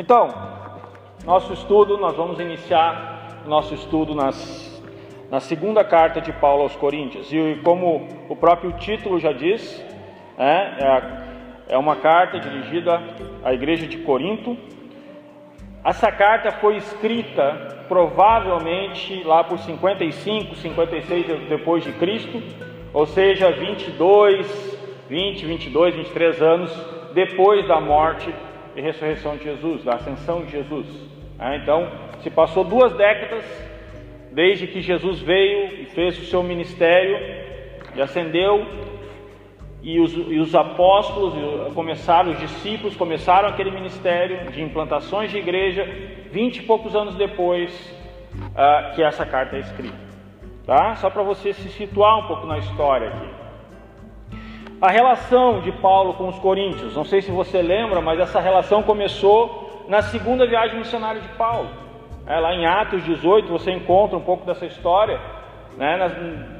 Então, nosso estudo, nós vamos iniciar nosso estudo nas, na segunda carta de Paulo aos Coríntios. E como o próprio título já diz, é, é, é uma carta dirigida à igreja de Corinto. Essa carta foi escrita provavelmente lá por 55, 56 depois de Cristo, ou seja, 22, 20, 22, 23 anos depois da morte e ressurreição de Jesus, da ascensão de Jesus. É, então, se passou duas décadas desde que Jesus veio e fez o seu ministério e ascendeu, e os, e os apóstolos começaram, os discípulos começaram aquele ministério de implantações de igreja, vinte e poucos anos depois uh, que essa carta é escrita. Tá? Só para você se situar um pouco na história aqui. A relação de Paulo com os coríntios, não sei se você lembra, mas essa relação começou na segunda viagem missionária de Paulo. É, lá em Atos 18 você encontra um pouco dessa história. Né?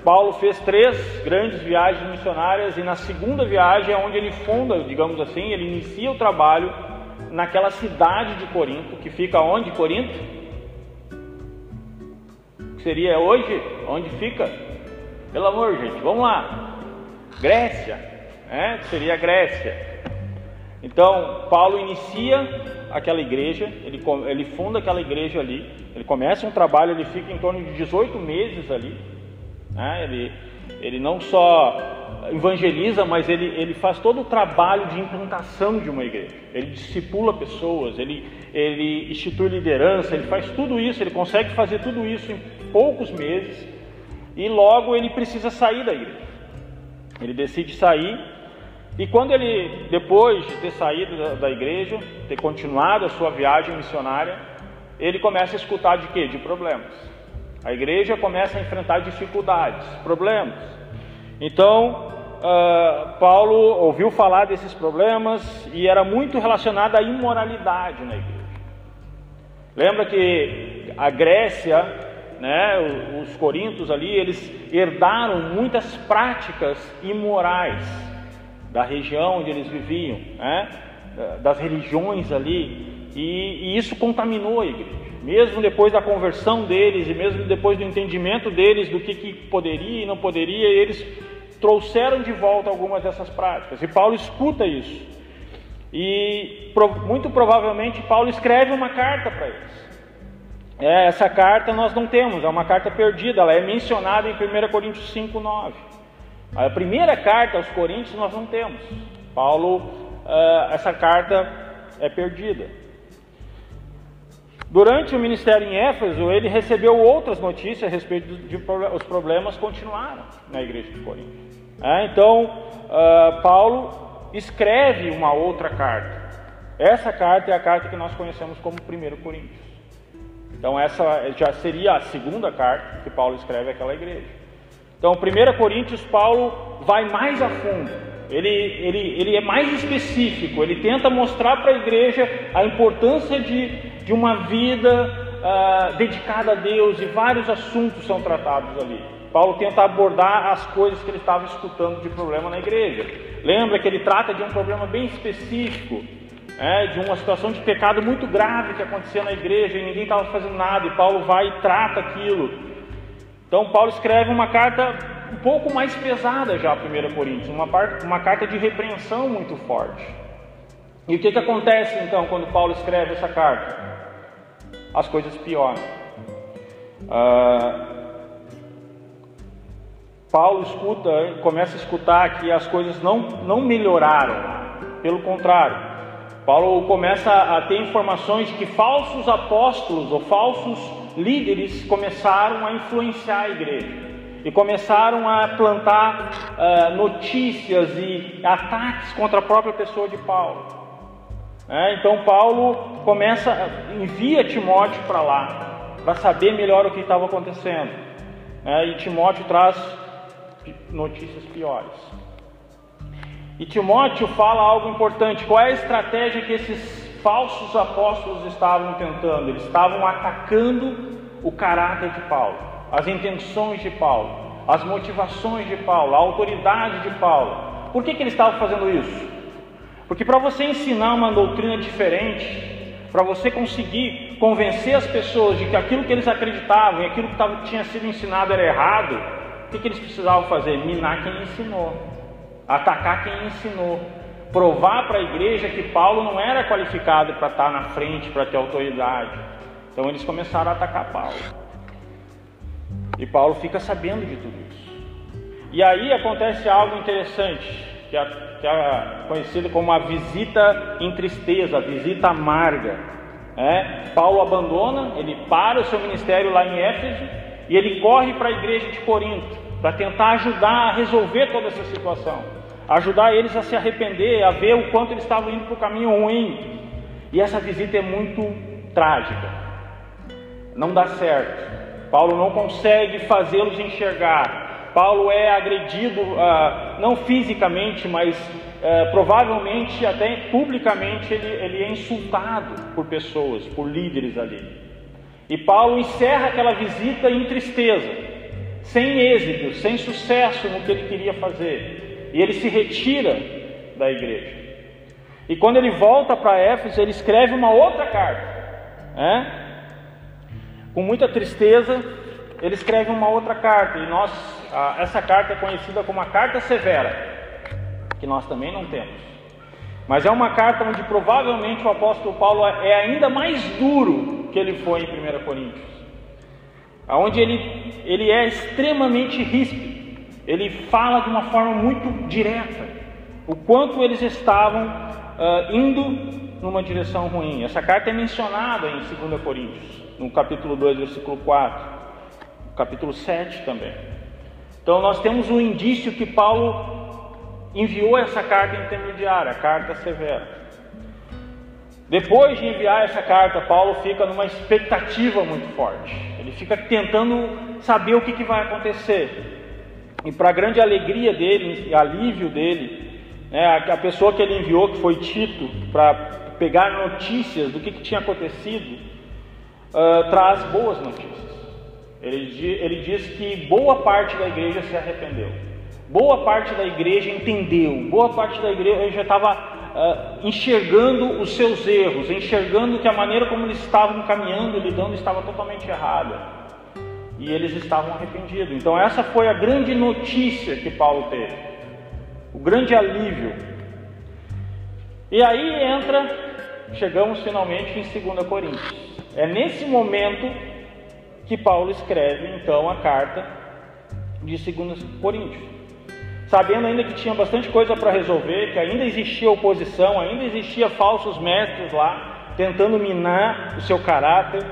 Paulo fez três grandes viagens missionárias e na segunda viagem é onde ele funda, digamos assim, ele inicia o trabalho naquela cidade de Corinto, que fica onde Corinto? Seria hoje? Onde fica? Pelo amor, gente, vamos lá. Grécia é, que seria a Grécia. Então, Paulo inicia aquela igreja, ele, ele funda aquela igreja ali, ele começa um trabalho, ele fica em torno de 18 meses ali. Né? Ele, ele não só evangeliza, mas ele, ele faz todo o trabalho de implantação de uma igreja. Ele discipula pessoas, ele, ele institui liderança, ele faz tudo isso, ele consegue fazer tudo isso em poucos meses e logo ele precisa sair da igreja. Ele decide sair e quando ele, depois de ter saído da, igreja, ter continuado a sua viagem missionária, ele começa a escutar de quê? De problemas. A igreja começa a enfrentar dificuldades, problemas. Então, uh, Paulo ouviu falar desses problemas e era muito relacionado à imoralidade na igreja. Lembra que a Grécia, né, os corintos ali, eles herdaram muitas práticas imorais da região onde eles viviam, né? das religiões ali, e, e, isso contaminou a igreja. Mesmo depois da conversão deles e mesmo depois do entendimento deles do que, que poderia e não poderia, eles trouxeram de volta algumas dessas práticas. E Paulo escuta isso. E muito provavelmente Paulo escreve uma carta para eles. É, essa carta nós não temos, é uma carta perdida, ela é mencionada em 1 Coríntios 5, 9. A primeira carta aos Coríntios nós não temos. Paulo, uh, essa carta é perdida. Durante o ministério em Éfeso, ele recebeu outras notícias a respeito de, os problemas continuaram na igreja de Corinto. É, então, uh, Paulo escreve uma outra carta. Essa carta é a carta que nós conhecemos como 1 Coríntios. Então, essa já seria a segunda carta que Paulo escreve àquela igreja. Então, 1 Coríntios, Paulo vai mais a fundo, ele, ele, ele é mais específico, ele tenta mostrar para a igreja a importância de, de uma vida uh, dedicada a Deus e vários assuntos são tratados ali. Paulo tenta abordar as coisas que ele estava escutando de problema na igreja. Lembra que ele trata de um problema bem específico, é, de uma situação de pecado muito grave que acontecia na igreja e ninguém estava fazendo nada, e Paulo vai e trata aquilo. Então, Paulo escreve uma carta um pouco mais pesada já, 1 Coríntios, uma, uma carta de repreensão muito forte. E o que, que acontece então quando Paulo escreve essa carta? As coisas pioram. Ah, Paulo escuta, começa a escutar que as coisas não, não melhoraram, pelo contrário, Paulo começa a ter informações de que falsos apóstolos ou falsos líderes começaram a influenciar a igreja e começaram a plantar uh, notícias e ataques contra a própria pessoa de Paulo. É, então Paulo começa, envia Timóteo para lá para saber melhor o que estava acontecendo. É, e Timóteo traz notícias piores. E Timóteo fala algo importante. Qual é a estratégia que esses falsos apóstolos estavam tentando, eles estavam atacando o caráter de Paulo, as intenções de Paulo, as motivações de Paulo, a autoridade de Paulo. Por que, que eles estavam fazendo isso? Porque para você ensinar uma doutrina diferente, para você conseguir convencer as pessoas de que aquilo que eles acreditavam e aquilo que tava, tinha sido ensinado era errado, o que, que eles precisavam fazer? Minar quem ensinou, atacar quem ensinou, provar para a igreja que Paulo não era qualificado para estar na frente, para ter autoridade. Então eles começaram a atacar Paulo. E Paulo fica sabendo de tudo isso. E aí acontece algo interessante, que é, que é conhecido como a visita em tristeza, a visita amarga. É, Paulo abandona, ele para o seu ministério lá em Éfeso e ele corre para a igreja de Corinto para tentar ajudar a resolver toda essa situação, ajudar eles a se arrepender, a ver o quanto eles estavam indo para o caminho ruim. E essa visita é muito trágica, não dá certo. Paulo não consegue fazê-los enxergar Paulo é agredido, ah, não fisicamente, mas eh, provavelmente até publicamente ele, ele é insultado por pessoas, por líderes ali. E Paulo encerra aquela visita em tristeza, sem êxito, sem sucesso no que ele queria fazer. E ele se retira da igreja. E quando ele volta para Éfeso, ele escreve uma outra carta, né? com muita tristeza, ele escreve uma outra carta, e nós, essa carta é conhecida como a carta severa, que nós também não temos. Mas é uma carta onde provavelmente o apóstolo Paulo é ainda mais duro que ele foi em 1 Coríntios, onde ele, ele é extremamente ríspido, ele fala de uma forma muito direta, o quanto eles estavam uh, indo numa direção ruim. Essa carta é mencionada em 2 Coríntios, no capítulo 2, versículo 4 capítulo 7 também. Então nós temos um indício que Paulo enviou essa carta intermediária, a carta severa. Depois de enviar essa carta, Paulo fica numa expectativa muito forte. Ele fica tentando saber o que, que vai acontecer. E para grande alegria dele e alívio dele, né, a, pessoa que ele enviou, que foi Tito, para pegar notícias do que, que tinha acontecido, uh, traz boas notícias. Ele, ele diz que boa parte da igreja se arrependeu, boa parte da igreja entendeu, boa parte da igreja estava uh, enxergando os seus erros, enxergando que a maneira como eles estavam caminhando, lidando, estava totalmente errada. E eles estavam arrependidos. Então, essa foi a grande notícia que Paulo teve, o grande alívio. E aí entra, chegamos finalmente em 2 Coríntios. É nesse momento que Paulo escreve então a carta de 2 Coríntios. Sabendo ainda que tinha bastante coisa para resolver, que ainda existia oposição, ainda existia falsos mestres lá, tentando minar o seu caráter,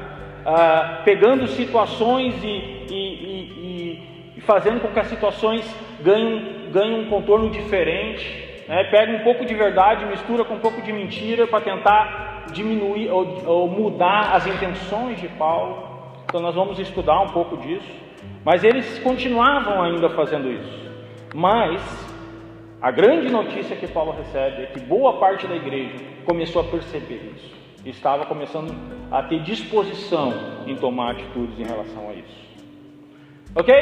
ah, pegando situações e, e, e, e, fazendo com que as situações ganhem, ganhem um contorno diferente. Né? Pega um pouco de verdade, mistura com um pouco de mentira para tentar diminuir ou, ou mudar as intenções de Paulo. Então nós vamos estudar um pouco disso. Mas eles continuavam ainda fazendo isso. Mas a grande notícia que Paulo recebe é que boa parte da igreja começou a perceber isso. Estava começando a ter disposição em tomar atitudes em relação a isso. Ok?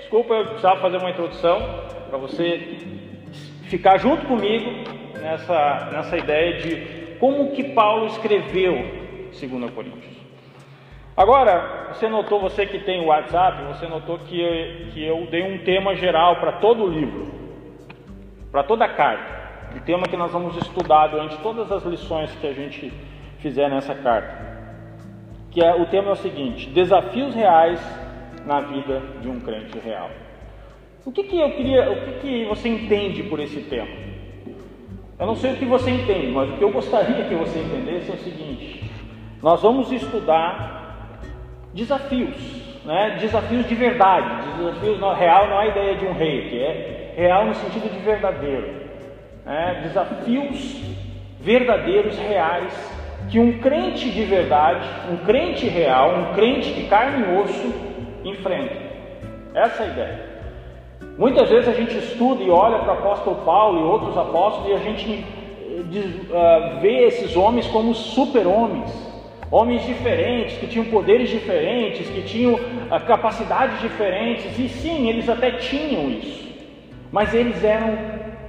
Desculpa, eu precisava fazer uma introdução para você ficar junto comigo nessa, nessa ideia de como que Paulo escreveu 2 Coríntios. Agora, você notou, você que tem o WhatsApp, você notou que eu, que eu dei um tema geral para todo o livro, para toda a carta. O tema que nós vamos estudar durante todas as lições que a gente fizer nessa carta. Que é o tema é o seguinte: desafios reais na vida de um crente real. O que, que eu queria, o que, que você entende por esse tema? Eu não sei o que você entende, mas o que eu gostaria que você entendesse é o seguinte: nós vamos estudar desafios, né? desafios de verdade, desafios não, real não é a ideia de um rei, que é real no sentido de verdadeiro, né? desafios verdadeiros, reais, que um crente de verdade, um crente real, um crente de carne e osso enfrenta. Essa é a ideia. Muitas vezes a gente estuda e olha para o apóstolo Paulo e outros apóstolos e a gente uh, vê esses homens como super-homens, homens diferentes, que tinham poderes diferentes, que tinham uh, capacidades diferentes, e sim, eles até tinham isso, mas eles eram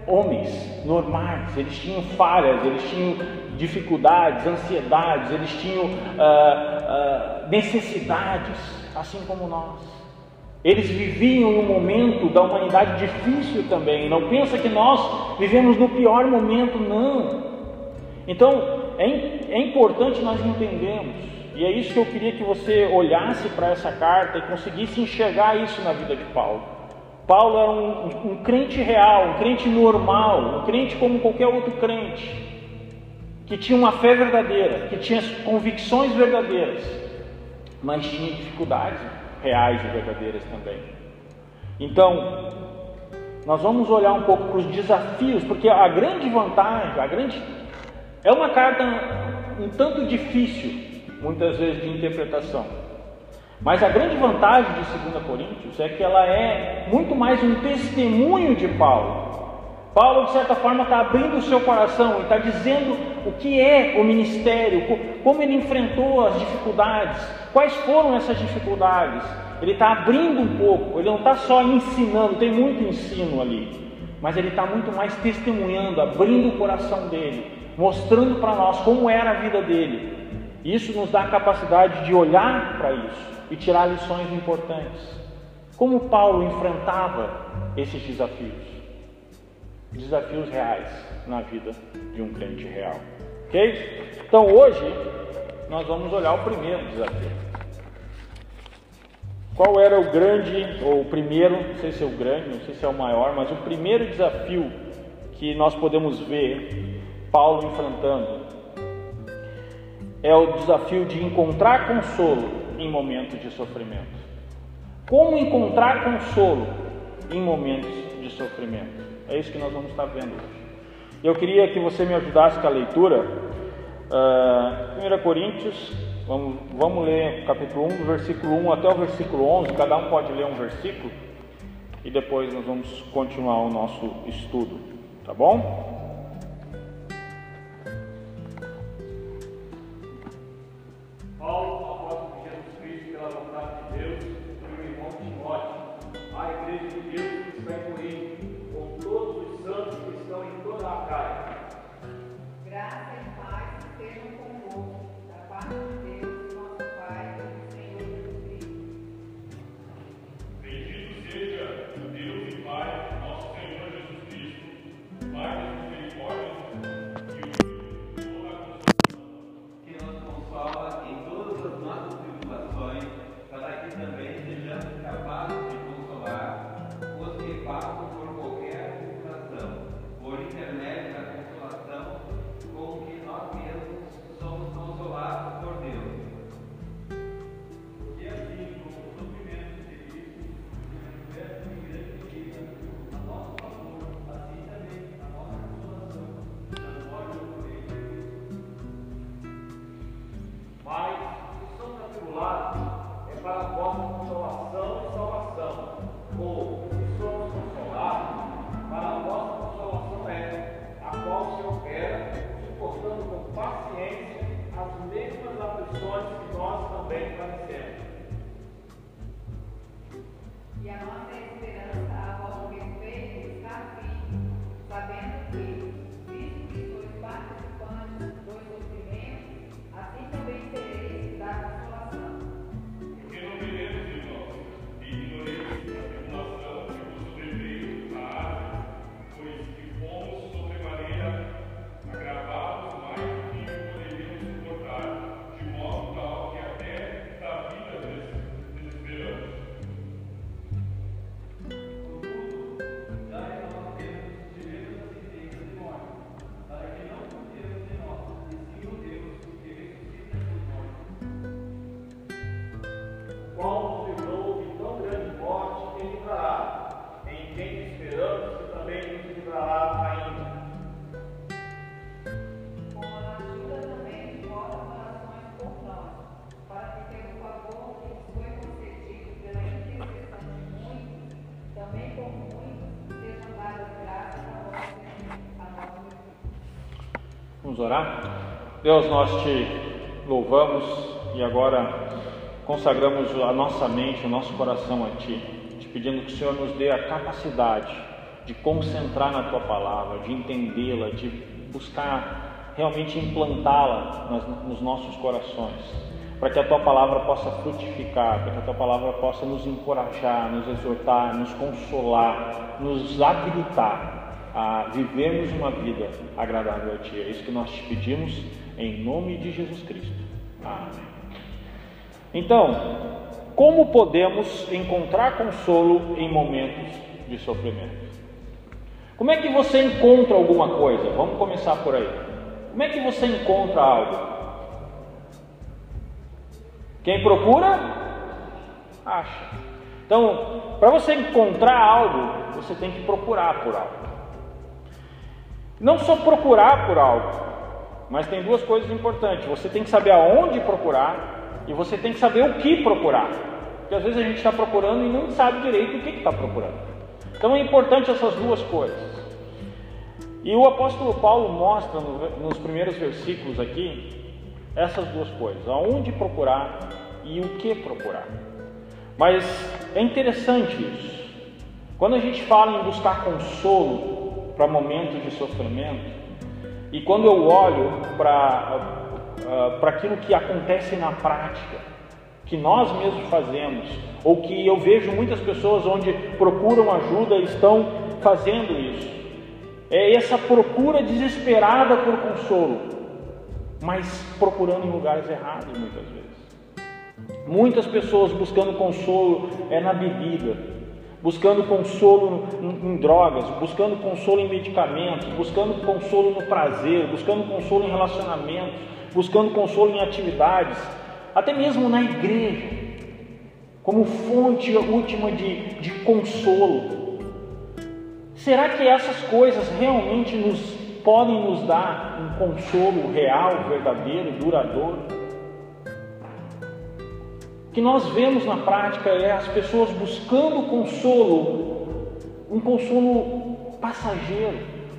homens normais, eles tinham falhas, eles tinham dificuldades, ansiedades, eles tinham ah, ah, necessidades, assim como nós. Eles viviam um momento da humanidade difícil também. Não pensa que nós vivemos no pior momento, não. Então é, é importante nós entendermos, e é isso que eu queria que você olhasse para essa carta e conseguisse enxergar isso na vida de Paulo. Paulo era um, um crente real, um crente normal, um crente como qualquer outro crente que tinha uma fé verdadeira, que tinha convicções verdadeiras, mas tinha dificuldades reais e verdadeiras também. Então, nós vamos olhar um pouco para os desafios, porque a grande vantagem, a grande é uma carta um tanto difícil, muitas vezes de interpretação. Mas a grande vantagem de 2 Coríntios é que ela é muito mais um testemunho de Paulo Paulo, de certa forma, está abrindo o seu coração e está dizendo o que é o ministério, como ele enfrentou as dificuldades, quais foram essas dificuldades. Ele está abrindo um pouco, ele não está só ensinando, tem muito ensino ali, mas ele está muito mais testemunhando, abrindo o coração dele, mostrando para nós como era a vida dele. Isso nos dá a capacidade de olhar para isso e tirar lições importantes. Como Paulo enfrentava esses desafios desafios reais na vida de um crente real. Ok? Então hoje nós vamos olhar o primeiro desafio. Qual era o grande, ou o primeiro, não sei se é o grande, não sei se é o maior, mas o primeiro desafio que nós podemos ver Paulo enfrentando é o desafio de encontrar consolo em momentos de sofrimento. Como encontrar consolo em momentos de sofrimento? É isso que nós vamos estar vendo hoje. Eu queria que você me ajudasse com a leitura. Uh, ah, 1 Coríntios, vamos, vamos ler capítulo 1, do versículo 1 até o versículo 11. Cada um pode ler um versículo e depois nós vamos continuar o nosso estudo, tá bom? Orar? Deus, nós te louvamos e agora consagramos a nossa mente, o nosso coração a Ti, te pedindo que o Senhor nos dê a capacidade de concentrar na Tua palavra, de entendê-la, de buscar realmente implantá-la nos nossos corações, para que a tua palavra possa frutificar, para que a tua palavra possa nos encorajar, nos exortar, nos consolar, nos habilitar a vivermos uma vida agradável a Ti. É isso que nós te pedimos em nome de Jesus Cristo. Amém. Então, como podemos encontrar consolo em momentos de sofrimento? Como é que você encontra alguma coisa? Vamos começar por aí. Como é que você encontra algo? Quem procura, acha. Então, para você encontrar algo, você tem que procurar por algo. Não só procurar por algo, mas tem duas coisas importantes. Você tem que saber aonde procurar e você tem que saber o que procurar. Porque às vezes a gente está procurando e não sabe direito o que está procurando. Então é importante essas duas coisas. E o apóstolo Paulo mostra no, nos primeiros versículos aqui essas duas coisas: aonde procurar e o que procurar. Mas é interessante isso. Quando a gente fala em buscar consolo, para momentos de sofrimento. E quando eu olho para uh, aquilo que acontece na prática, que nós mesmos fazemos, ou que eu vejo muitas pessoas onde procuram ajuda estão fazendo isso, é essa procura desesperada por consolo, mas procurando em lugares errados muitas vezes. Muitas pessoas buscando consolo é na bebida, buscando consolo em drogas, buscando consolo em medicamentos, buscando consolo no prazer, buscando consolo em relacionamentos, buscando consolo em atividades, até mesmo na igreja, como fonte última de, de consolo. Será que essas coisas realmente nos podem nos dar um consolo real, verdadeiro, duradouro? Que nós vemos na prática é as pessoas buscando consolo, um consolo passageiro,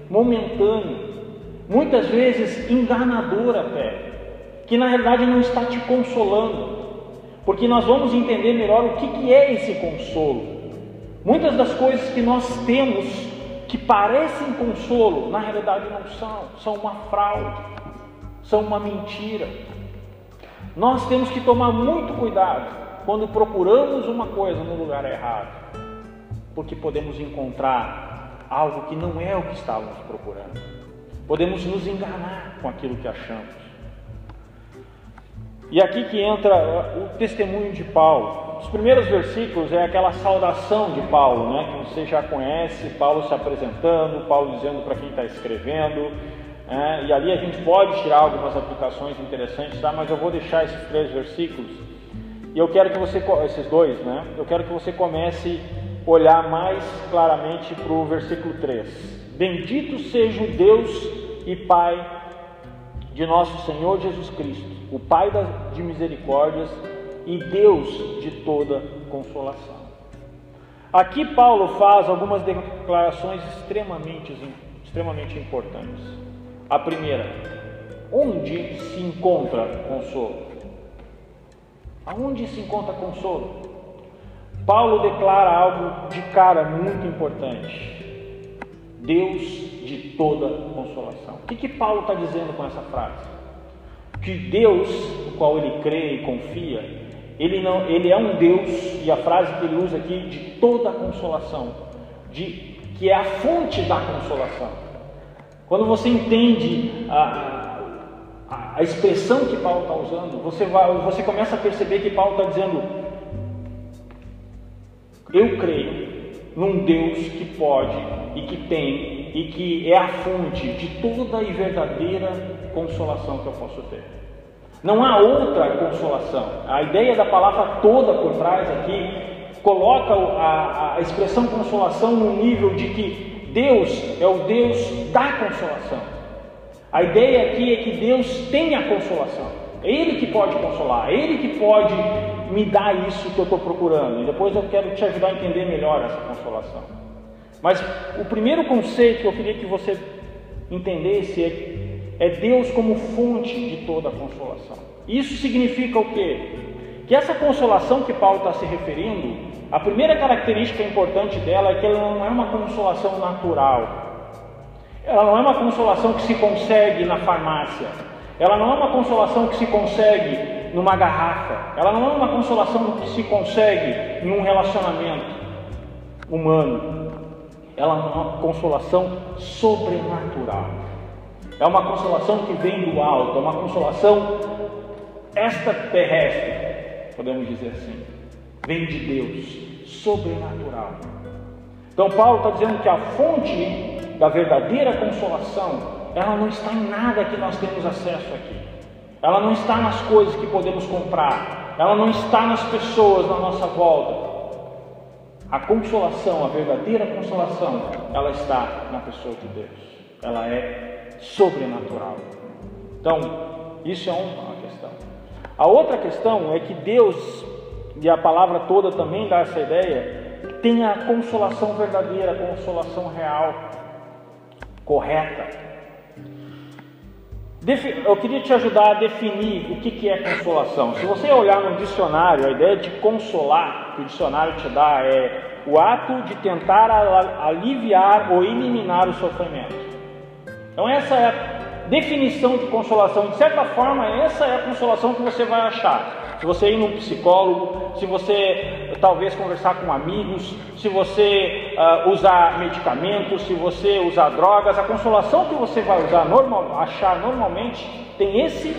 momentâneo, muitas vezes enganador até, que na realidade não está te consolando, porque nós vamos entender melhor o que, que é esse consolo. Muitas das coisas que nós temos que parecem consolo, na realidade não são, são uma fraude, são uma mentira. Nós temos que tomar muito cuidado quando procuramos uma coisa no lugar errado, porque podemos encontrar algo que não é o que estávamos procurando. Podemos nos enganar com aquilo que achamos. E aqui que entra o testemunho de Paulo. Os primeiros versículos é aquela saudação de Paulo, né, que você já conhece, Paulo se apresentando, Paulo dizendo para quem está escrevendo, é, e ali a gente pode tirar algumas aplicações interessantes, tá? mas eu vou deixar esses três versículos. E eu quero que você, esses dois, né? Eu quero que você comece a olhar mais claramente para o versículo 3. Bendito seja o Deus e Pai de nosso Senhor Jesus Cristo, o Pai de misericórdias e Deus de toda consolação. Aqui Paulo faz algumas declarações extremamente, extremamente importantes. A primeira, onde se encontra consolo? Aonde se encontra consolo? Paulo declara algo de cara muito importante: Deus de toda consolação. O que, que Paulo está dizendo com essa frase? Que Deus, o qual ele crê e confia, ele, não, ele é um Deus, e a frase que ele usa aqui, de toda consolação, de, que é a fonte da consolação. Quando você entende a, a, a expressão que Paulo está usando, você, vai, você começa a perceber que Paulo está dizendo: Eu creio num Deus que pode e que tem e que é a fonte de toda e verdadeira consolação que eu posso ter. Não há outra consolação. A ideia da palavra toda por trás aqui coloca a, a expressão consolação no nível de que Deus é o Deus da consolação. A ideia aqui é que Deus tem a consolação. É Ele que pode consolar, é Ele que pode me dar isso que eu estou procurando. E depois eu quero te ajudar a entender melhor essa consolação. Mas o primeiro conceito que eu queria que você entendesse é, é Deus como fonte de toda a consolação. Isso significa o quê? Que essa consolação que Paulo está se referindo a primeira característica importante dela é que ela não é uma consolação natural. Ela não é uma consolação que se consegue na farmácia. Ela não é uma consolação que se consegue numa garrafa. Ela não é uma consolação que se consegue em um relacionamento humano. Ela é uma consolação sobrenatural. É uma consolação que vem do alto, é uma consolação extraterrestre, podemos dizer assim. Vem de Deus, sobrenatural. Então Paulo está dizendo que a fonte da verdadeira consolação ela não está em nada que nós temos acesso aqui. Ela não está nas coisas que podemos comprar. Ela não está nas pessoas na nossa volta. A consolação, a verdadeira consolação, ela está na pessoa de Deus. Ela é sobrenatural. Então, isso é uma questão. A outra questão é que Deus, e a palavra toda também dá essa ideia, tem a consolação verdadeira, a consolação real, correta. Eu queria te ajudar a definir o que é consolação. Se você olhar no dicionário, a ideia de consolar que o dicionário te dá é o ato de tentar aliviar ou eliminar o sofrimento. Então, essa é a definição de consolação. De certa forma, essa é a consolação que você vai achar. Se você ir num psicólogo, se você talvez conversar com amigos, se você uh, usar medicamentos, se você usar drogas, a consolação que você vai usar normal, achar normalmente tem esse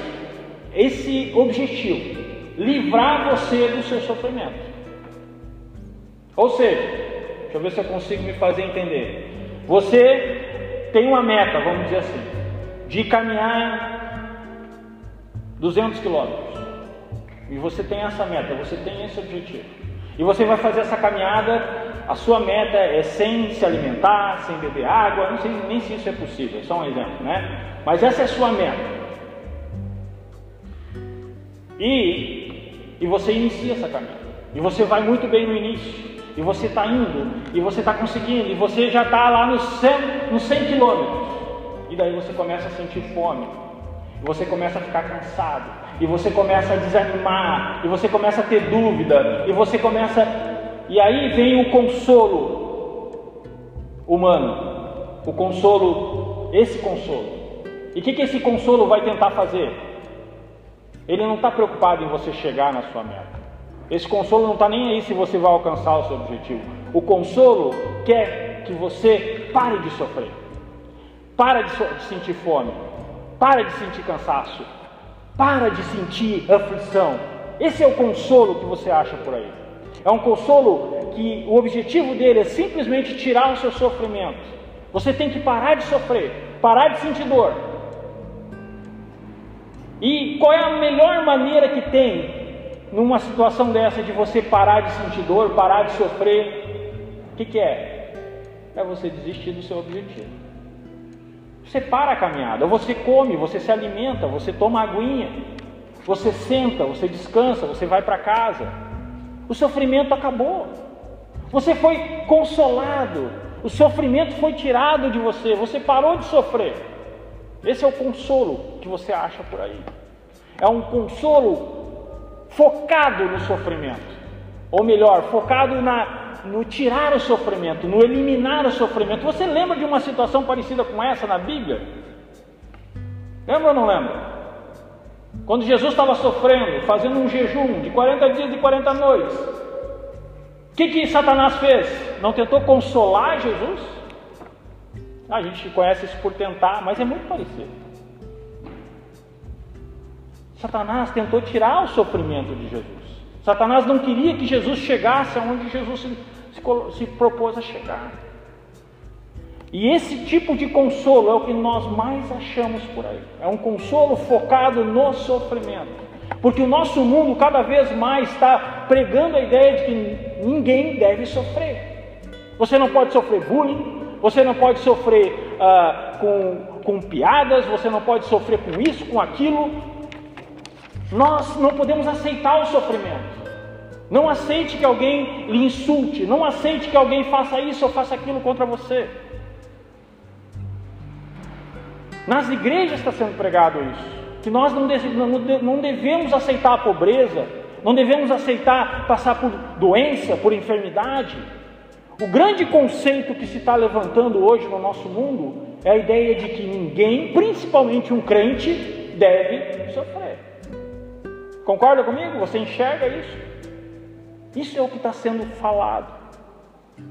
esse objetivo: livrar você do seu sofrimento. Ou seja, deixa eu ver se eu consigo me fazer entender. Você tem uma meta, vamos dizer assim, de caminhar 200 quilômetros. E você tem essa meta, você tem esse objetivo. E você vai fazer essa caminhada, a sua meta é sem se alimentar, sem beber água, não sei nem se isso é possível, é só um exemplo, né? Mas essa é a sua meta. E, e você inicia essa caminhada. E você vai muito bem no início. E você está indo, e você está conseguindo, e você já está lá nos 100, nos 100 quilômetros. E daí você começa a sentir fome. E você começa a ficar cansado e você começa a desanimar, e você começa a ter dúvida, e você começa. E aí vem o consolo humano, o consolo, esse consolo. E o que, que esse consolo vai tentar fazer? Ele não está preocupado em você chegar na sua meta. Esse consolo não está nem aí se você vai alcançar o seu objetivo. O consolo quer que você pare de sofrer, pare de, so de sentir fome, pare de sentir cansaço, para de sentir aflição. Esse é o consolo que você acha por aí. É um consolo que o objetivo dele é simplesmente tirar o seu sofrimento. Você tem que parar de sofrer, parar de sentir dor. E qual é a melhor maneira que tem numa situação dessa de você parar de sentir dor, parar de sofrer? O que, que é? É você desistir do seu objetivo. Você para a caminhada, você come, você se alimenta, você toma aguinha, você senta, você descansa, você vai para casa. O sofrimento acabou. Você foi consolado. O sofrimento foi tirado de você. Você parou de sofrer. Esse é o consolo que você acha por aí. É um consolo focado no sofrimento. Ou melhor, focado na, no tirar o sofrimento, no eliminar o sofrimento. Você lembra de uma situação parecida com essa na Bíblia? Lembra ou não lembra? Quando Jesus estava sofrendo, fazendo um jejum de 40 dias e 40 noites, o que, que Satanás fez? Não tentou consolar Jesus? A gente conhece isso por tentar, mas é muito parecido. Satanás tentou tirar o sofrimento de Jesus. Satanás não queria que Jesus chegasse aonde Jesus se propôs a chegar. E esse tipo de consolo é o que nós mais achamos por aí. É um consolo focado no sofrimento. Porque o nosso mundo cada vez mais está pregando a ideia de que ninguém deve sofrer. Você não pode sofrer bullying, você não pode sofrer uh, com, com piadas, você não pode sofrer com isso, com aquilo. Nós não podemos aceitar o sofrimento. Não aceite que alguém lhe insulte, não aceite que alguém faça isso ou faça aquilo contra você. Nas igrejas está sendo pregado isso, que nós não devemos aceitar a pobreza, não devemos aceitar passar por doença, por enfermidade. O grande conceito que se está levantando hoje no nosso mundo é a ideia de que ninguém, principalmente um crente, deve sofrer. Concorda comigo? Você enxerga isso? Isso é o que está sendo falado.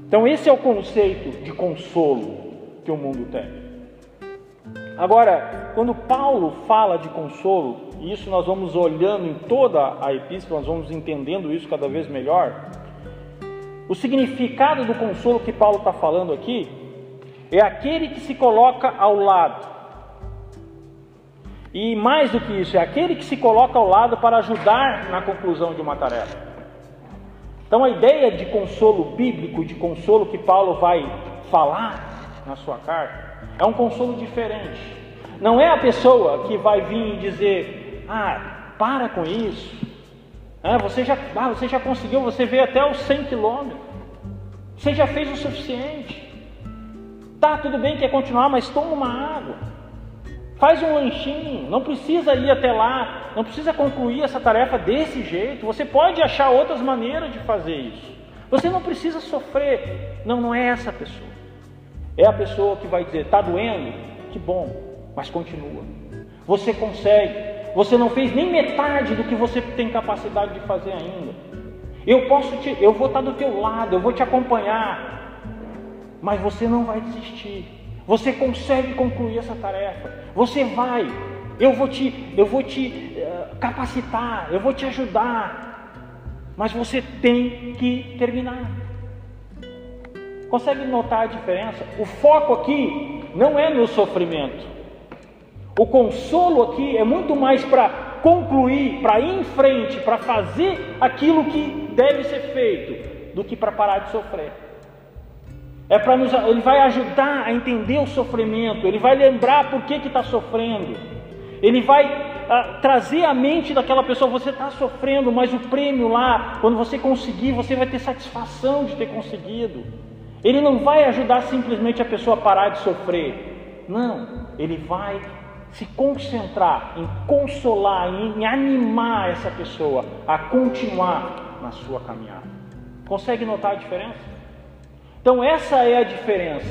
Então, esse é o conceito de consolo que o mundo tem. Agora, quando Paulo fala de consolo, e isso nós vamos olhando em toda a epístola, nós vamos entendendo isso cada vez melhor. O significado do consolo que Paulo está falando aqui é aquele que se coloca ao lado. E mais do que isso, é aquele que se coloca ao lado para ajudar na conclusão de uma tarefa. Então a ideia de consolo bíblico, de consolo que Paulo vai falar na sua carta, é um consolo diferente. Não é a pessoa que vai vir e dizer: Ah, para com isso. É, você, já, ah, você já conseguiu, você veio até os 100 quilômetros. Você já fez o suficiente. Tá, tudo bem, quer continuar, mas toma uma água. Faz um lanchinho. Não precisa ir até lá. Não precisa concluir essa tarefa desse jeito. Você pode achar outras maneiras de fazer isso. Você não precisa sofrer. Não, não é essa pessoa. É a pessoa que vai dizer: está doendo? Que bom, mas continua. Você consegue. Você não fez nem metade do que você tem capacidade de fazer ainda. Eu posso te, eu vou estar do teu lado, eu vou te acompanhar. Mas você não vai desistir. Você consegue concluir essa tarefa. Você vai. Eu vou te, eu vou te uh, capacitar, eu vou te ajudar. Mas você tem que terminar. Consegue notar a diferença? O foco aqui não é no sofrimento. O consolo aqui é muito mais para concluir, para ir em frente, para fazer aquilo que deve ser feito, do que para parar de sofrer. É para nos, ele vai ajudar a entender o sofrimento, ele vai lembrar por que está sofrendo, ele vai ah, trazer a mente daquela pessoa, você está sofrendo, mas o prêmio lá, quando você conseguir, você vai ter satisfação de ter conseguido. Ele não vai ajudar simplesmente a pessoa a parar de sofrer. Não, ele vai se concentrar em consolar, em animar essa pessoa a continuar na sua caminhada. Consegue notar a diferença? Então, essa é a diferença: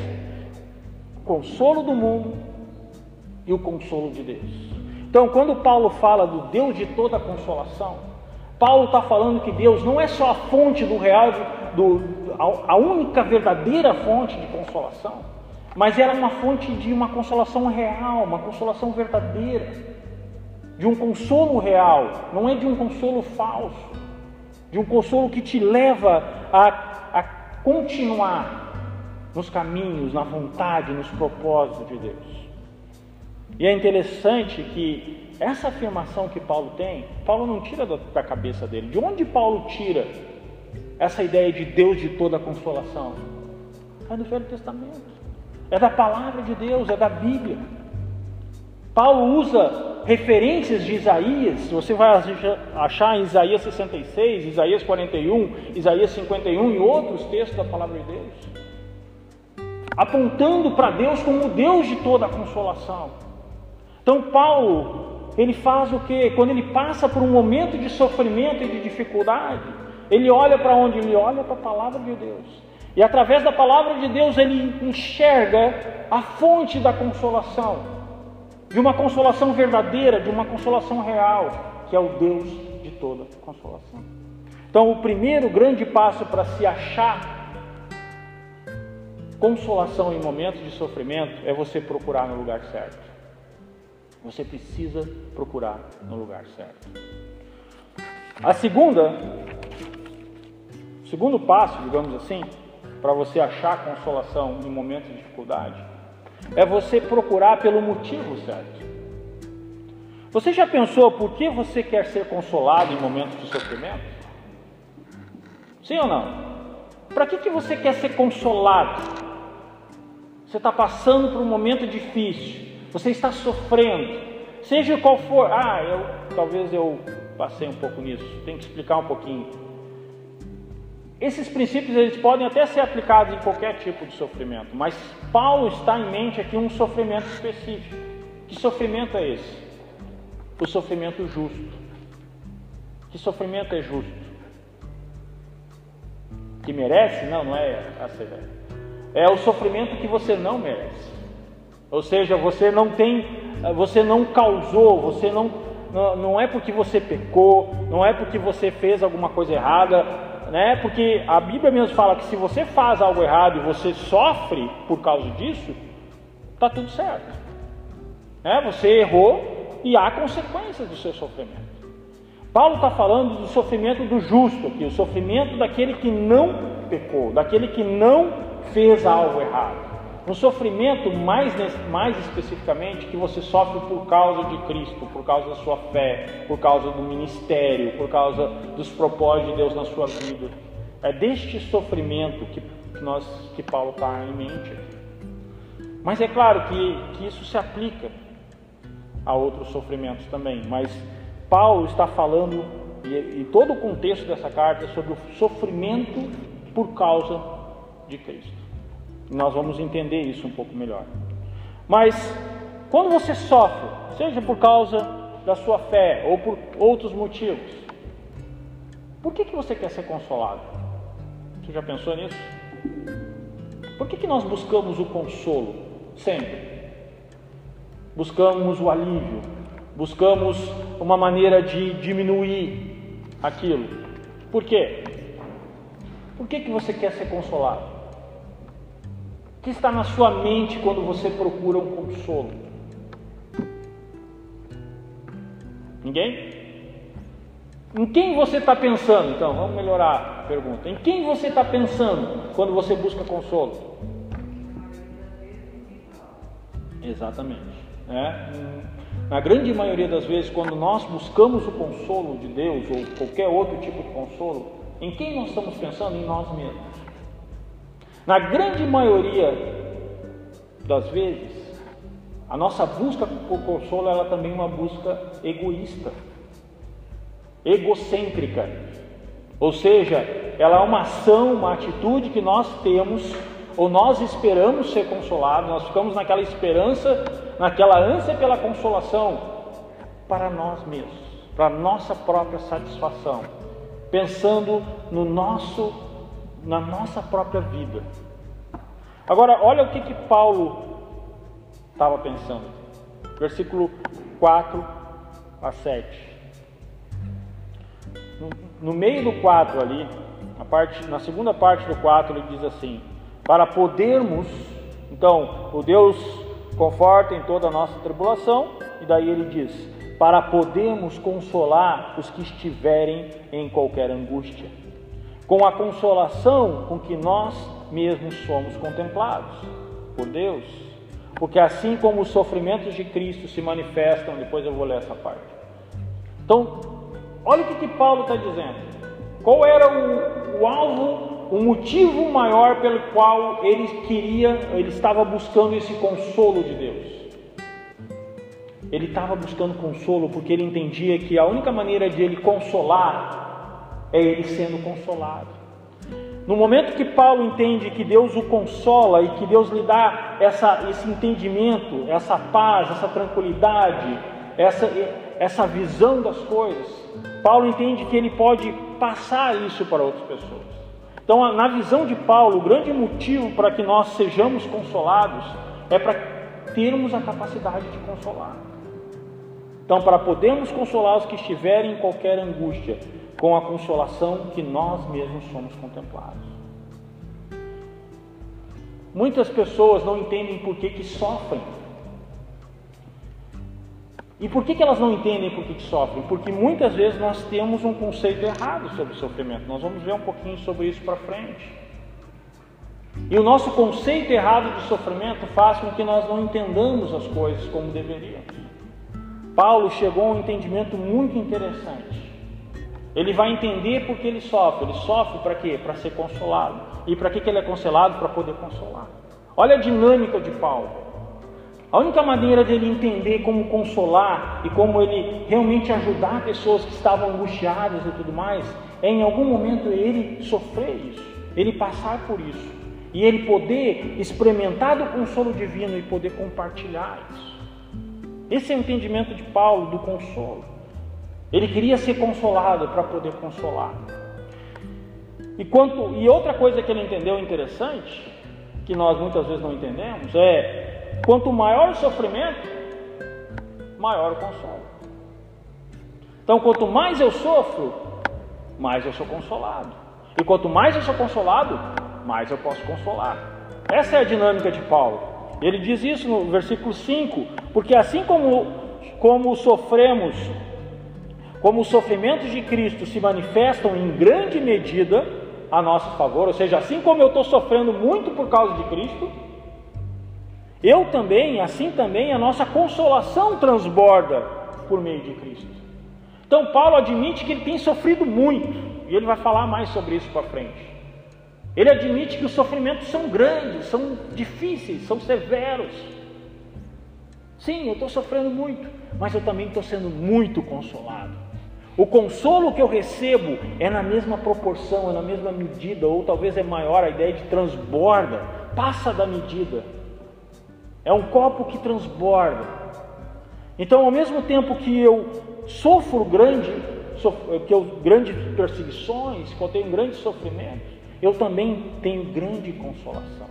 o consolo do mundo e o consolo de Deus. Então, quando Paulo fala do Deus de toda consolação, Paulo está falando que Deus não é só a fonte do real, do, a, única verdadeira fonte de consolação, mas ela é uma fonte de uma consolação real, uma consolação verdadeira, de um consolo real, não é de um consolo falso, de um consolo que te leva a continuar nos caminhos, na vontade, nos propósitos de Deus. E é interessante que essa afirmação que Paulo tem, Paulo não tira da cabeça dele. De onde Paulo tira essa ideia de Deus de toda consolação? É do Velho Testamento, é da palavra de Deus, é da Bíblia. Paulo usa referências de Isaías, você vai achar em Isaías 66, Isaías 41, Isaías 51 e outros textos da palavra de Deus, apontando para Deus como o Deus de toda a consolação. Então, Paulo ele faz o que? Quando ele passa por um momento de sofrimento e de dificuldade, ele olha para onde? Ele olha para a palavra de Deus. E através da palavra de Deus ele enxerga a fonte da consolação, de uma consolação verdadeira, de uma consolação real, que é o Deus de toda consolação. Então, o primeiro grande passo para se achar consolação em momentos de sofrimento é você procurar no lugar certo. Você precisa procurar no lugar certo. A segunda, segundo passo, digamos assim, para você achar consolação em momentos de dificuldade, é você procurar pelo motivo certo. Você já pensou por que você quer ser consolado em momentos de sofrimento? Sim ou não? Para que, que você quer ser consolado? Você está passando por um momento difícil você está sofrendo, seja qual for. Ah, eu talvez eu passei um pouco nisso. Tem que explicar um pouquinho. Esses princípios eles podem até ser aplicados em qualquer tipo de sofrimento, mas Paulo está em mente aqui um sofrimento específico. Que sofrimento é esse? O sofrimento justo. Que sofrimento é justo? Que merece? Não, não é essa ideia. É o sofrimento que você não merece. Ou seja, você não tem, você não causou, você não, não é porque você pecou, não é porque você fez alguma coisa errada, né? Porque a Bíblia mesmo fala que se você faz algo errado e você sofre por causa disso, tá tudo certo. Né? Você errou e há consequências do seu sofrimento. Paulo está falando do sofrimento do justo aqui, o sofrimento daquele que não pecou, daquele que não fez algo errado. Um sofrimento mais, mais especificamente que você sofre por causa de Cristo, por causa da sua fé, por causa do ministério, por causa dos propósitos de Deus na sua vida. É deste sofrimento que, nós, que Paulo está em mente. Mas é claro que, que isso se aplica a outros sofrimentos também, mas Paulo está falando, e, e todo o contexto dessa carta é sobre o sofrimento por causa de Cristo. Nós vamos entender isso um pouco melhor. Mas quando você sofre, seja por causa da sua fé ou por outros motivos, por que, que você quer ser consolado? Você já pensou nisso? Por que, que nós buscamos o consolo sempre? Buscamos o alívio, buscamos uma maneira de diminuir aquilo. Por quê? Por que, que você quer ser consolado? O que está na sua mente quando você procura um consolo? Ninguém? Em quem você está pensando? Então, vamos melhorar a pergunta. Em quem você está pensando quando você busca consolo? Exatamente. É. Na grande maioria das vezes, quando nós buscamos o consolo de Deus ou qualquer outro tipo de consolo, em quem nós estamos pensando? Em nós mesmos. Na grande maioria das vezes, a nossa busca por consolo ela também é uma busca egoísta, egocêntrica. Ou seja, ela é uma ação, uma atitude que nós temos ou nós esperamos ser consolados, nós ficamos naquela esperança, naquela ânsia pela consolação para nós mesmos, para nossa própria satisfação, pensando no nosso na nossa própria vida. Agora, olha o que que Paulo estava pensando. Versículo 4 a 7. No, no meio do 4 ali, na, parte, na segunda parte do 4, ele diz assim: para podermos, então, o Deus conforta em toda a nossa tribulação, e daí ele diz: para podermos consolar os que estiverem em qualquer angústia, com a consolação com que nós mesmos somos contemplados por Deus. Porque assim como os sofrimentos de Cristo se manifestam, depois eu vou ler essa parte. Então, olha o que, que Paulo está dizendo. Qual era o, o alvo o motivo maior pelo qual ele queria, ele estava buscando esse consolo de Deus. Ele estava buscando consolo porque ele entendia que a única maneira de ele consolar é ele sendo consolado. No momento que Paulo entende que Deus o consola e que Deus lhe dá essa, esse entendimento, essa paz, essa tranquilidade, essa, essa visão das coisas, Paulo entende que ele pode passar isso para outras pessoas. Então, na visão de Paulo, o grande motivo para que nós sejamos consolados é para termos a capacidade de consolar. Então, para podermos consolar os que estiverem em qualquer angústia, com a consolação que nós mesmos somos contemplados. Muitas pessoas não entendem por que, que sofrem e por que, que elas não entendem por que, que sofrem? Porque muitas vezes nós temos um conceito errado sobre sofrimento. Nós vamos ver um pouquinho sobre isso para frente. E o nosso conceito errado de sofrimento faz com que nós não entendamos as coisas como deveríamos. Paulo chegou a um entendimento muito interessante. Ele vai entender por que ele sofre. Ele sofre para quê? Para ser consolado. E para que, que ele é consolado? Para poder consolar. Olha a dinâmica de Paulo. A única maneira de ele entender como consolar e como ele realmente ajudar pessoas que estavam angustiadas e tudo mais, é em algum momento ele sofrer isso, ele passar por isso e ele poder experimentar do consolo divino e poder compartilhar isso. Esse é o entendimento de Paulo do consolo. Ele queria ser consolado para poder consolar. E, quanto, e outra coisa que ele entendeu interessante, que nós muitas vezes não entendemos, é quanto maior o sofrimento, maior o consolo. Então, quanto mais eu sofro, mais eu sou consolado. E quanto mais eu sou consolado, mais eu posso consolar. Essa é a dinâmica de Paulo. Ele diz isso no versículo 5, porque assim como, como sofremos, como os sofrimentos de Cristo se manifestam em grande medida a nosso favor, ou seja, assim como eu estou sofrendo muito por causa de Cristo, eu também, assim também, a nossa consolação transborda por meio de Cristo. Então, Paulo admite que ele tem sofrido muito, e ele vai falar mais sobre isso para frente. Ele admite que os sofrimentos são grandes, são difíceis, são severos. Sim, eu estou sofrendo muito, mas eu também estou sendo muito consolado. O consolo que eu recebo é na mesma proporção, é na mesma medida, ou talvez é maior, a ideia de transborda, passa da medida. É um copo que transborda. Então, ao mesmo tempo que eu sofro grande, que eu grandes perseguições, que eu tenho grandes sofrimentos, eu também tenho grande consolação.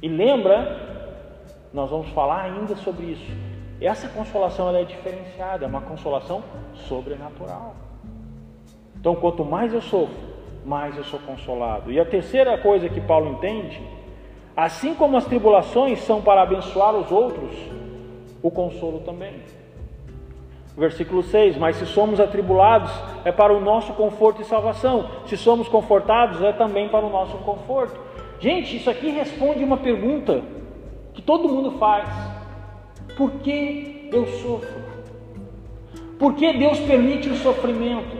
E lembra, nós vamos falar ainda sobre isso. Essa consolação é diferenciada, é uma consolação sobrenatural. Então, quanto mais eu sofro, mais eu sou consolado. E a terceira coisa que Paulo entende Assim como as tribulações são para abençoar os outros, o consolo também. Versículo 6: Mas se somos atribulados, é para o nosso conforto e salvação. Se somos confortados, é também para o nosso conforto. Gente, isso aqui responde uma pergunta que todo mundo faz: Por que eu sofro? Por que Deus permite o sofrimento?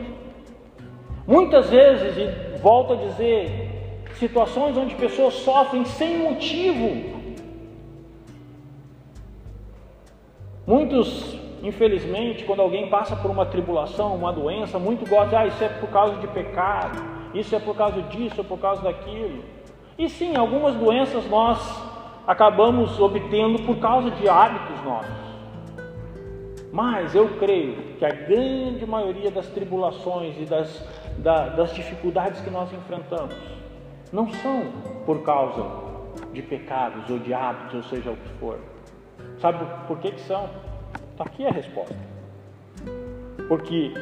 Muitas vezes, e volto a dizer, situações onde pessoas sofrem sem motivo. Muitos, infelizmente, quando alguém passa por uma tribulação, uma doença, muito gostam, ah, isso é por causa de pecado, isso é por causa disso, é por causa daquilo. E sim, algumas doenças nós acabamos obtendo por causa de hábitos nossos. Mas eu creio que a grande maioria das tribulações e das, da, das dificuldades que nós enfrentamos não são por causa de pecados ou de hábitos, ou seja o que for. Sabe por que, que são? Está aqui a resposta. Porque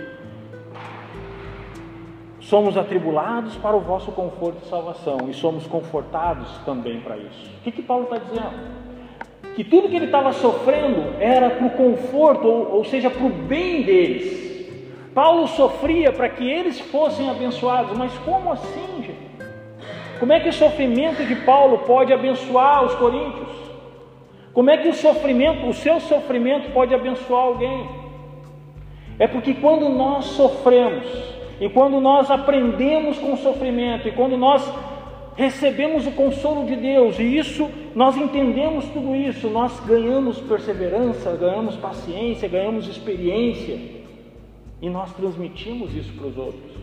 somos atribulados para o vosso conforto e salvação, e somos confortados também para isso. O que, que Paulo está dizendo? Que tudo que ele estava sofrendo era para o conforto, ou, ou seja, para o bem deles. Paulo sofria para que eles fossem abençoados, mas como assim, gente? Como é que o sofrimento de Paulo pode abençoar os coríntios? Como é que o sofrimento, o seu sofrimento pode abençoar alguém? É porque quando nós sofremos, e quando nós aprendemos com o sofrimento, e quando nós recebemos o consolo de Deus, e isso nós entendemos tudo isso, nós ganhamos perseverança, ganhamos paciência, ganhamos experiência, e nós transmitimos isso para os outros.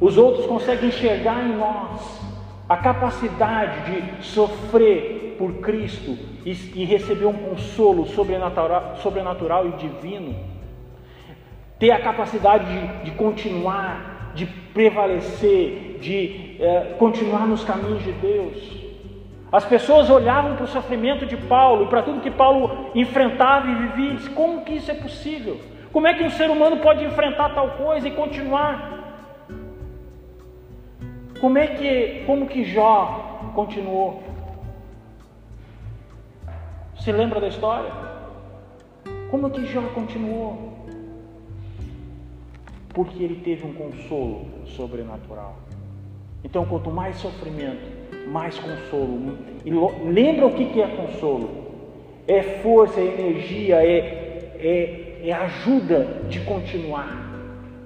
Os outros conseguem enxergar em nós a capacidade de sofrer por Cristo e, e receber um consolo sobrenatural, sobrenatural, e divino, ter a capacidade de, de continuar, de prevalecer, de eh, continuar nos caminhos de Deus. As pessoas olhavam para o sofrimento de Paulo e para tudo que Paulo enfrentava e vivia e disse, como que isso é possível? Como é que um ser humano pode enfrentar tal coisa e continuar? Como é que, como que Jó continuou? Se lembra da história? Como que Jó continuou? Porque ele teve um consolo sobrenatural. Então, quanto mais sofrimento, mais consolo. E lembra o que é consolo? É força, é energia, é, é, é ajuda de continuar,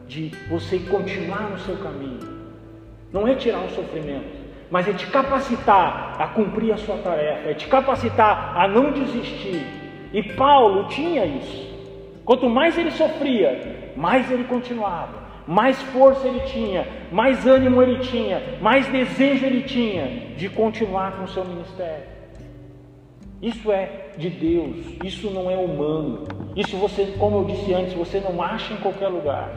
de você continuar no seu caminho. Não é tirar o sofrimento, mas é te capacitar a cumprir a sua tarefa, é te capacitar a não desistir. E Paulo tinha isso. Quanto mais ele sofria, mais ele continuava, mais força ele tinha, mais ânimo ele tinha, mais desejo ele tinha de continuar com o seu ministério. Isso é de Deus, isso não é humano. Isso você, como eu disse antes, você não acha em qualquer lugar.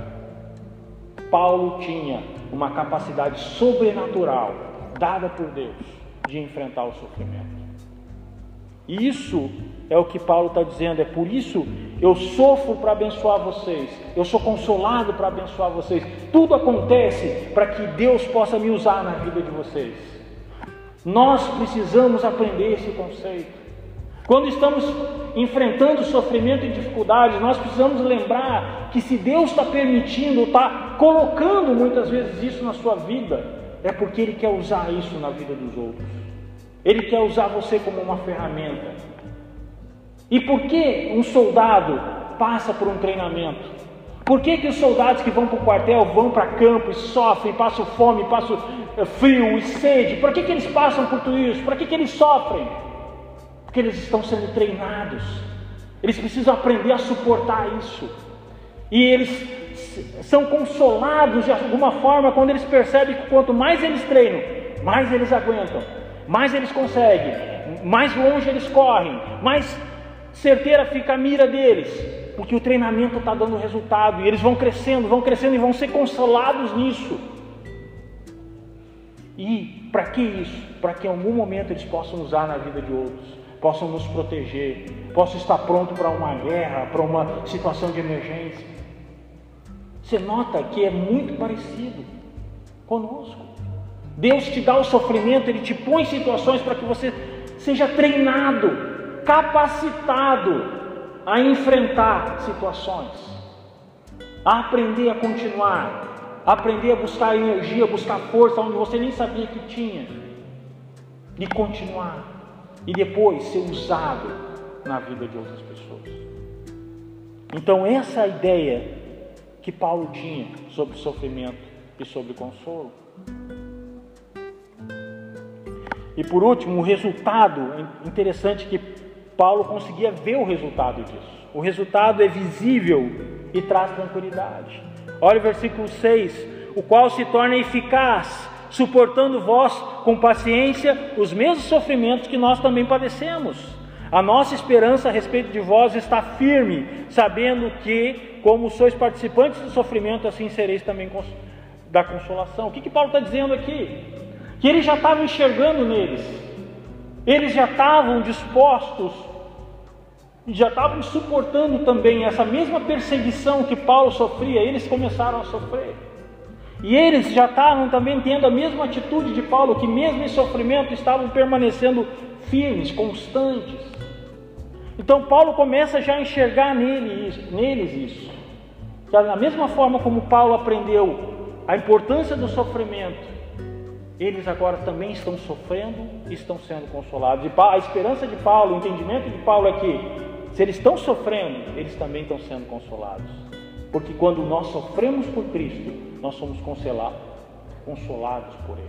Paulo tinha uma capacidade sobrenatural dada por Deus de enfrentar o sofrimento. Isso é o que Paulo está dizendo, é por isso eu sofro para abençoar vocês, eu sou consolado para abençoar vocês. Tudo acontece para que Deus possa me usar na vida de vocês. Nós precisamos aprender esse conceito. Quando estamos enfrentando sofrimento e dificuldades, nós precisamos lembrar que se Deus está permitindo, está colocando muitas vezes isso na sua vida, é porque Ele quer usar isso na vida dos outros. Ele quer usar você como uma ferramenta. E por que um soldado passa por um treinamento? Por que, que os soldados que vão para o quartel vão para campo e sofrem, passam fome, passam eh, frio e sede? Por que, que eles passam por tudo isso? Por que, que eles sofrem? Porque eles estão sendo treinados. Eles precisam aprender a suportar isso. E eles são consolados de alguma forma quando eles percebem que quanto mais eles treinam, mais eles aguentam, mais eles conseguem, mais longe eles correm, mais certeira fica a mira deles, porque o treinamento está dando resultado e eles vão crescendo, vão crescendo e vão ser consolados nisso. E para que isso? Para que em algum momento eles possam usar na vida de outros, possam nos proteger, possam estar pronto para uma guerra, para uma situação de emergência. Você nota que é muito parecido conosco. Deus te dá o sofrimento, Ele te põe em situações para que você seja treinado capacitado a enfrentar situações, a aprender a continuar, a aprender a buscar energia, buscar força onde você nem sabia que tinha, e continuar, e depois ser usado na vida de outras pessoas. Então, essa é a ideia que Paulo tinha sobre sofrimento e sobre consolo. E por último, o resultado interessante que Paulo conseguia ver o resultado disso. O resultado é visível e traz tranquilidade. Olha o versículo 6: o qual se torna eficaz, suportando vós com paciência os mesmos sofrimentos que nós também padecemos. A nossa esperança a respeito de vós está firme, sabendo que, como sois participantes do sofrimento, assim sereis também da consolação. O que, que Paulo está dizendo aqui? Que ele já estava enxergando neles, eles já estavam dispostos e já estavam suportando também essa mesma perseguição que Paulo sofria, eles começaram a sofrer. E eles já estavam também tendo a mesma atitude de Paulo, que mesmo em sofrimento estavam permanecendo firmes, constantes. Então Paulo começa já a enxergar nele neles isso. Que da mesma forma como Paulo aprendeu a importância do sofrimento, eles agora também estão sofrendo e estão sendo consolados. E a esperança de Paulo, o entendimento de Paulo é que se eles estão sofrendo, eles também estão sendo consolados. Porque quando nós sofremos por Cristo, nós somos consolados, por Ele.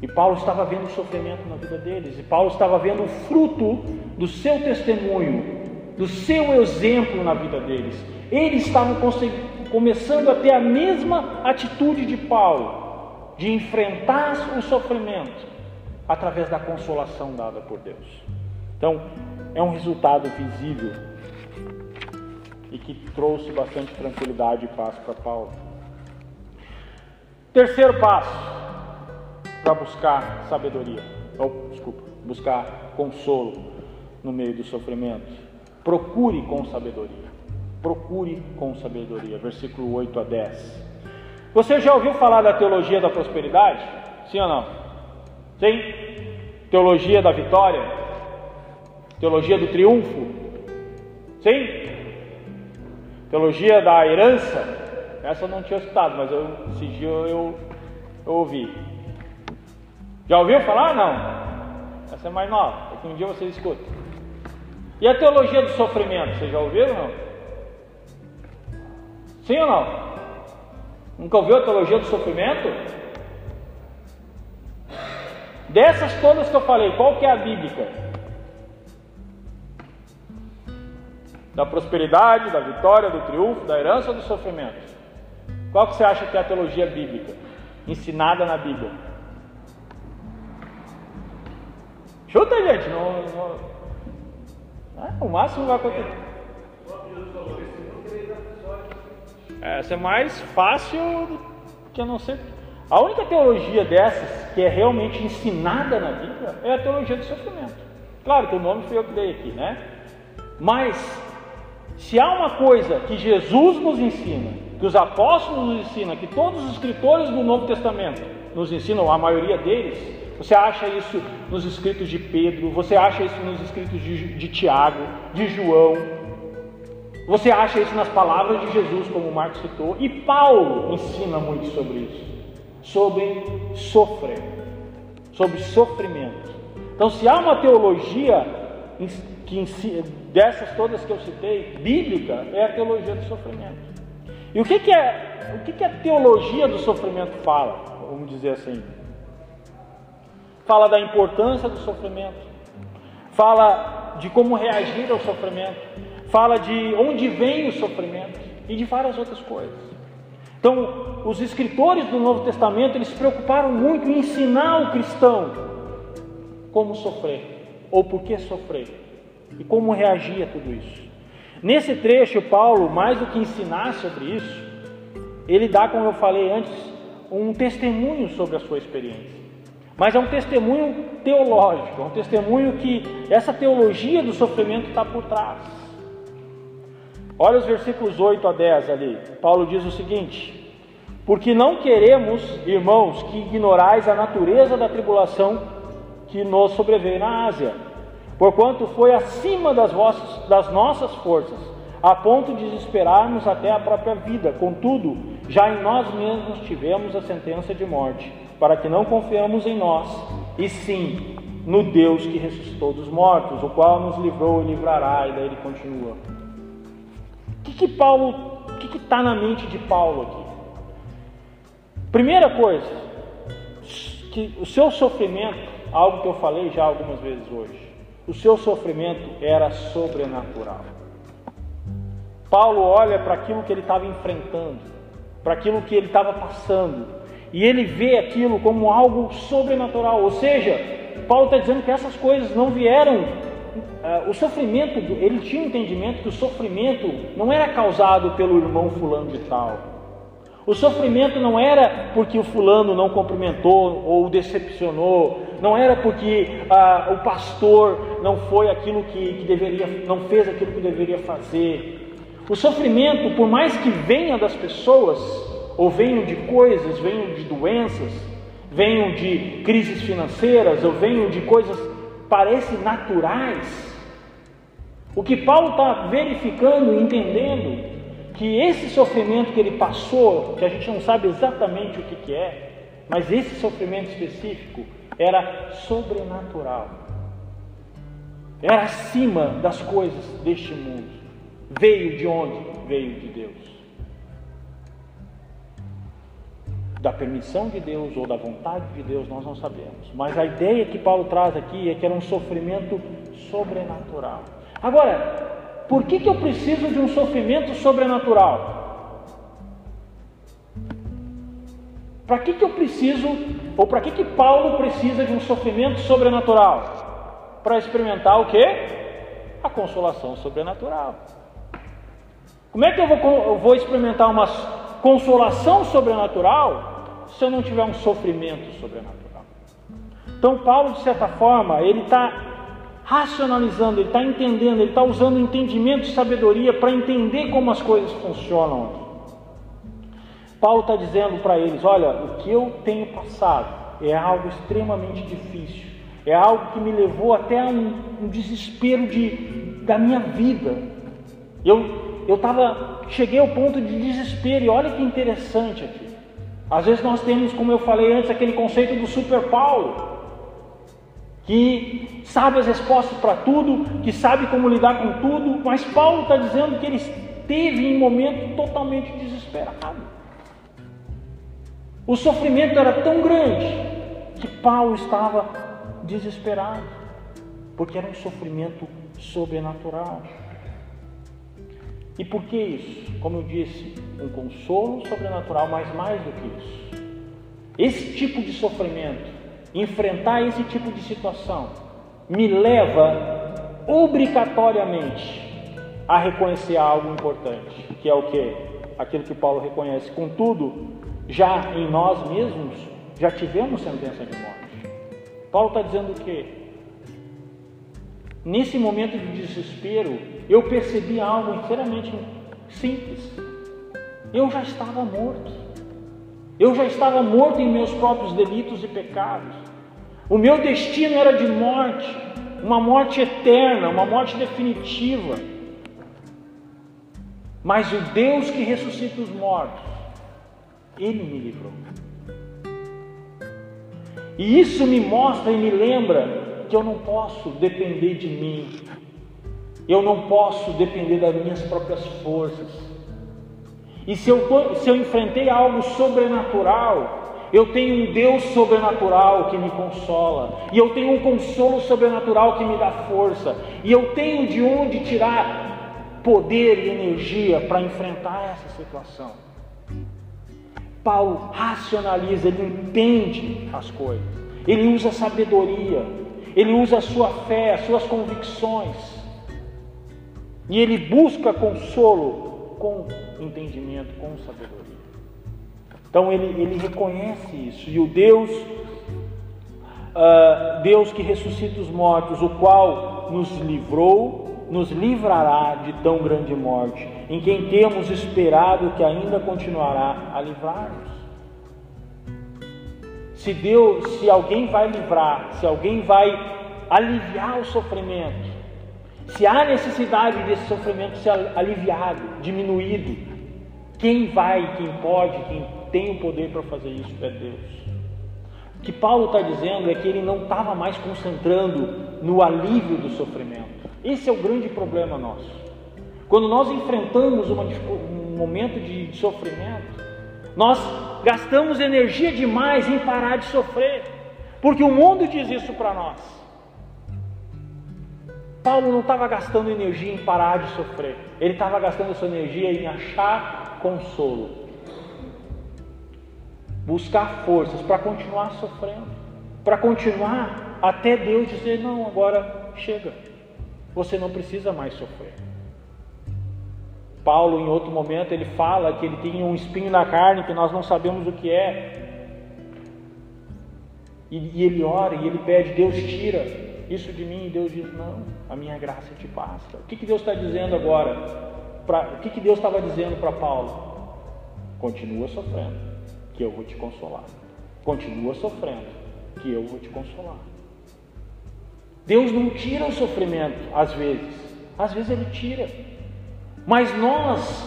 E Paulo estava vendo o sofrimento na vida deles, e Paulo estava vendo o fruto do seu testemunho, do seu exemplo na vida deles. Eles estavam começando a ter a mesma atitude de Paulo, de enfrentar o sofrimento através da consolação dada por Deus. Então, é um resultado visível e que trouxe bastante tranquilidade e paz para Paulo. Terceiro passo para buscar sabedoria, ou desculpa, buscar consolo no meio do sofrimento. Procure com sabedoria. Procure com sabedoria. Versículo 8 a 10. Você já ouviu falar da teologia da prosperidade? Sim ou não? Sim? Teologia da vitória? Teologia do triunfo? Sim? Teologia da herança? Essa eu não tinha escutado, mas eu, esse dia eu, eu, eu ouvi. Já ouviu falar? Não. Essa é mais nova, é que um dia vocês escutam. E a teologia do sofrimento, vocês já ouviram ou não? Sim ou não? Nunca ouviu a teologia do sofrimento? Dessas todas que eu falei, qual que é a bíblica? Da prosperidade, da vitória, do triunfo, da herança ou do sofrimento? Qual que você acha que é a teologia bíblica? Ensinada na Bíblia. Chuta, gente. Não, não... É, o máximo vai acontecer. Essa é mais fácil que eu não sei. A única teologia dessas que é realmente ensinada na Bíblia é a teologia do sofrimento. Claro que o nome foi eu que dei aqui, né? Mas se há uma coisa que Jesus nos ensina, que os apóstolos nos ensinam, que todos os escritores do Novo Testamento nos ensinam, a maioria deles, você acha isso nos escritos de Pedro, você acha isso nos escritos de, de Tiago, de João, você acha isso nas palavras de Jesus, como Marcos citou, e Paulo ensina muito sobre isso, sobre sofrer, sobre sofrimento. Então, se há uma teologia que dessas todas que eu citei, bíblica, é a teologia do sofrimento. E o que, que é o que, que a teologia do sofrimento fala? Vamos dizer assim. Fala da importância do sofrimento, fala de como reagir ao sofrimento, fala de onde vem o sofrimento e de várias outras coisas. Então, os escritores do Novo Testamento, eles se preocuparam muito em ensinar o cristão como sofrer, ou por que sofrer, e como reagir a tudo isso. Nesse trecho, Paulo, mais do que ensinar sobre isso, ele dá, como eu falei antes, um testemunho sobre a sua experiência. Mas é um testemunho teológico, é um testemunho que essa teologia do sofrimento está por trás. Olha os versículos 8 a 10 ali. Paulo diz o seguinte: Porque não queremos, irmãos, que ignorais a natureza da tribulação que nos sobreveio na Ásia, porquanto foi acima das, vossas, das nossas forças, a ponto de desesperarmos até a própria vida. Contudo, já em nós mesmos tivemos a sentença de morte, para que não confiamos em nós, e sim no Deus que ressuscitou dos mortos, o qual nos livrou e livrará, e daí ele continua que, que Paulo, o que está na mente de Paulo aqui? Primeira coisa, que o seu sofrimento, algo que eu falei já algumas vezes hoje, o seu sofrimento era sobrenatural. Paulo olha para aquilo que ele estava enfrentando, para aquilo que ele estava passando, e ele vê aquilo como algo sobrenatural. Ou seja, Paulo está dizendo que essas coisas não vieram o sofrimento, ele tinha um entendimento que o sofrimento não era causado pelo irmão fulano de tal. O sofrimento não era porque o fulano não cumprimentou ou decepcionou, não era porque uh, o pastor não foi aquilo que, que deveria, não fez aquilo que deveria fazer. O sofrimento, por mais que venha das pessoas, ou venham de coisas, venham de doenças, venham de crises financeiras, ou venham de coisas parecem naturais, o que Paulo está verificando e entendendo que esse sofrimento que ele passou, que a gente não sabe exatamente o que, que é, mas esse sofrimento específico era sobrenatural, era acima das coisas deste mundo. Veio de onde? Veio de Deus. Da permissão de Deus ou da vontade de Deus, nós não sabemos. Mas a ideia que Paulo traz aqui é que era um sofrimento sobrenatural. Agora, por que, que eu preciso de um sofrimento sobrenatural? Para que, que eu preciso, ou para que, que Paulo precisa de um sofrimento sobrenatural? Para experimentar o que? A consolação sobrenatural. Como é que eu vou, eu vou experimentar uma consolação sobrenatural se eu não tiver um sofrimento sobrenatural? Então, Paulo, de certa forma, ele está racionalizando, ele está entendendo, ele está usando entendimento e sabedoria para entender como as coisas funcionam aqui. Paulo está dizendo para eles: olha, o que eu tenho passado é algo extremamente difícil, é algo que me levou até um, um desespero de, da minha vida. Eu eu tava, cheguei ao ponto de desespero, e olha que interessante aqui. Às vezes nós temos, como eu falei antes, aquele conceito do super Paulo que sabe as respostas para tudo, que sabe como lidar com tudo, mas Paulo está dizendo que ele esteve em um momento totalmente desesperado. O sofrimento era tão grande que Paulo estava desesperado, porque era um sofrimento sobrenatural. E por que isso? Como eu disse, um consolo sobrenatural, mas mais do que isso. Esse tipo de sofrimento enfrentar esse tipo de situação me leva obrigatoriamente a reconhecer algo importante, que é o que? Aquilo que Paulo reconhece. Contudo, já em nós mesmos, já tivemos sentença de morte. Paulo está dizendo o quê? nesse momento de desespero, eu percebi algo inteiramente simples. Eu já estava morto. Eu já estava morto em meus próprios delitos e pecados. O meu destino era de morte, uma morte eterna, uma morte definitiva. Mas o Deus que ressuscita os mortos, Ele me livrou. E isso me mostra e me lembra que eu não posso depender de mim, eu não posso depender das minhas próprias forças. E se eu, se eu enfrentei algo sobrenatural, eu tenho um Deus sobrenatural que me consola, e eu tenho um consolo sobrenatural que me dá força, e eu tenho de onde tirar poder e energia para enfrentar essa situação. Paulo racionaliza, ele entende as coisas, ele usa sabedoria, ele usa a sua fé, as suas convicções, e ele busca consolo com entendimento, com sabedoria. Então ele, ele reconhece isso, e o Deus, uh, Deus que ressuscita os mortos, o qual nos livrou nos livrará de tão grande morte, em quem temos esperado que ainda continuará a livrar-nos. Se Deus, se alguém vai livrar, se alguém vai aliviar o sofrimento, se há necessidade desse sofrimento ser aliviado, diminuído, quem vai, quem pode, quem tem o poder para fazer isso é Deus. O que Paulo está dizendo é que ele não estava mais concentrando no alívio do sofrimento. Esse é o grande problema nosso. Quando nós enfrentamos uma, um momento de, de sofrimento, nós gastamos energia demais em parar de sofrer, porque o mundo diz isso para nós. Paulo não estava gastando energia em parar de sofrer, ele estava gastando sua energia em achar consolo, buscar forças para continuar sofrendo, para continuar até Deus dizer: não, agora chega. Você não precisa mais sofrer. Paulo, em outro momento, ele fala que ele tinha um espinho na carne que nós não sabemos o que é. E, e ele ora e ele pede: Deus tira isso de mim. E Deus diz: Não, a minha graça te basta. O que, que Deus está dizendo agora? Pra, o que, que Deus estava dizendo para Paulo? Continua sofrendo, que eu vou te consolar. Continua sofrendo, que eu vou te consolar. Deus não tira o sofrimento, às vezes, às vezes Ele tira, mas nós,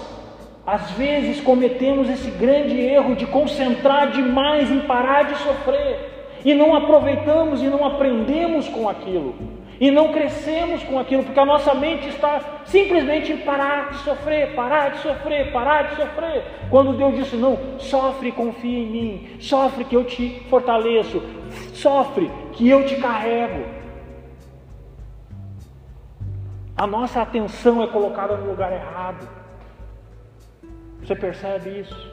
às vezes, cometemos esse grande erro de concentrar demais em parar de sofrer, e não aproveitamos e não aprendemos com aquilo, e não crescemos com aquilo, porque a nossa mente está simplesmente em parar de sofrer, parar de sofrer, parar de sofrer. Quando Deus disse: Não, sofre confia em mim, sofre que eu te fortaleço, sofre que eu te carrego. A nossa atenção é colocada no lugar errado. Você percebe isso?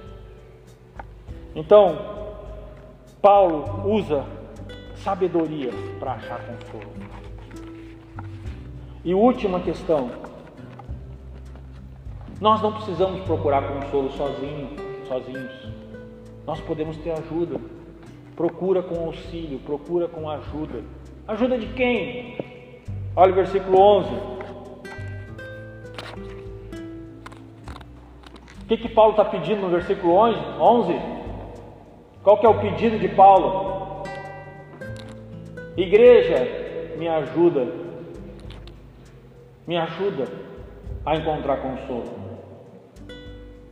Então, Paulo usa sabedoria para achar consolo. E última questão. Nós não precisamos procurar consolo sozinho, sozinhos. Nós podemos ter ajuda. Procura com auxílio, procura com ajuda. Ajuda de quem? Olha o versículo 11. O que, que Paulo está pedindo no versículo 11? Qual que é o pedido de Paulo? Igreja, me ajuda, me ajuda a encontrar consolo.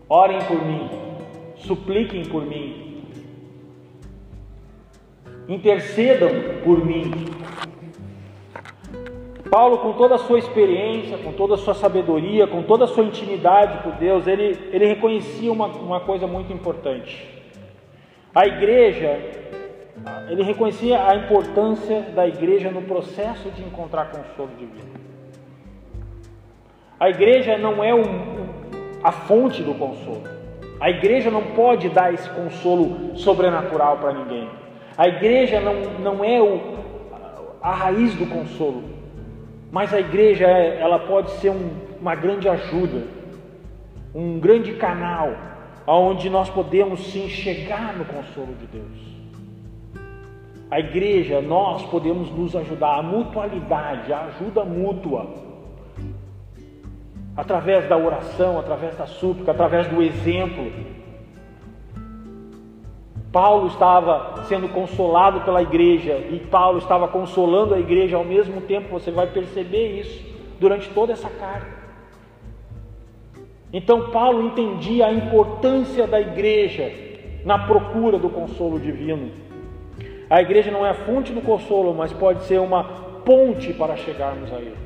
Orem por mim, supliquem por mim, intercedam por mim, Paulo, com toda a sua experiência, com toda a sua sabedoria, com toda a sua intimidade por Deus, ele, ele reconhecia uma, uma coisa muito importante. A igreja, ele reconhecia a importância da igreja no processo de encontrar consolo divino. A igreja não é um, a fonte do consolo. A igreja não pode dar esse consolo sobrenatural para ninguém. A igreja não, não é o, a raiz do consolo. Mas a igreja é, ela pode ser um, uma grande ajuda, um grande canal, onde nós podemos sim chegar no consolo de Deus. a igreja, nós podemos nos ajudar, a mutualidade, a ajuda mútua, através da oração, através da súplica, através do exemplo. Paulo estava sendo consolado pela igreja e Paulo estava consolando a igreja ao mesmo tempo, você vai perceber isso durante toda essa carta. Então, Paulo entendia a importância da igreja na procura do consolo divino. A igreja não é a fonte do consolo, mas pode ser uma ponte para chegarmos a ele.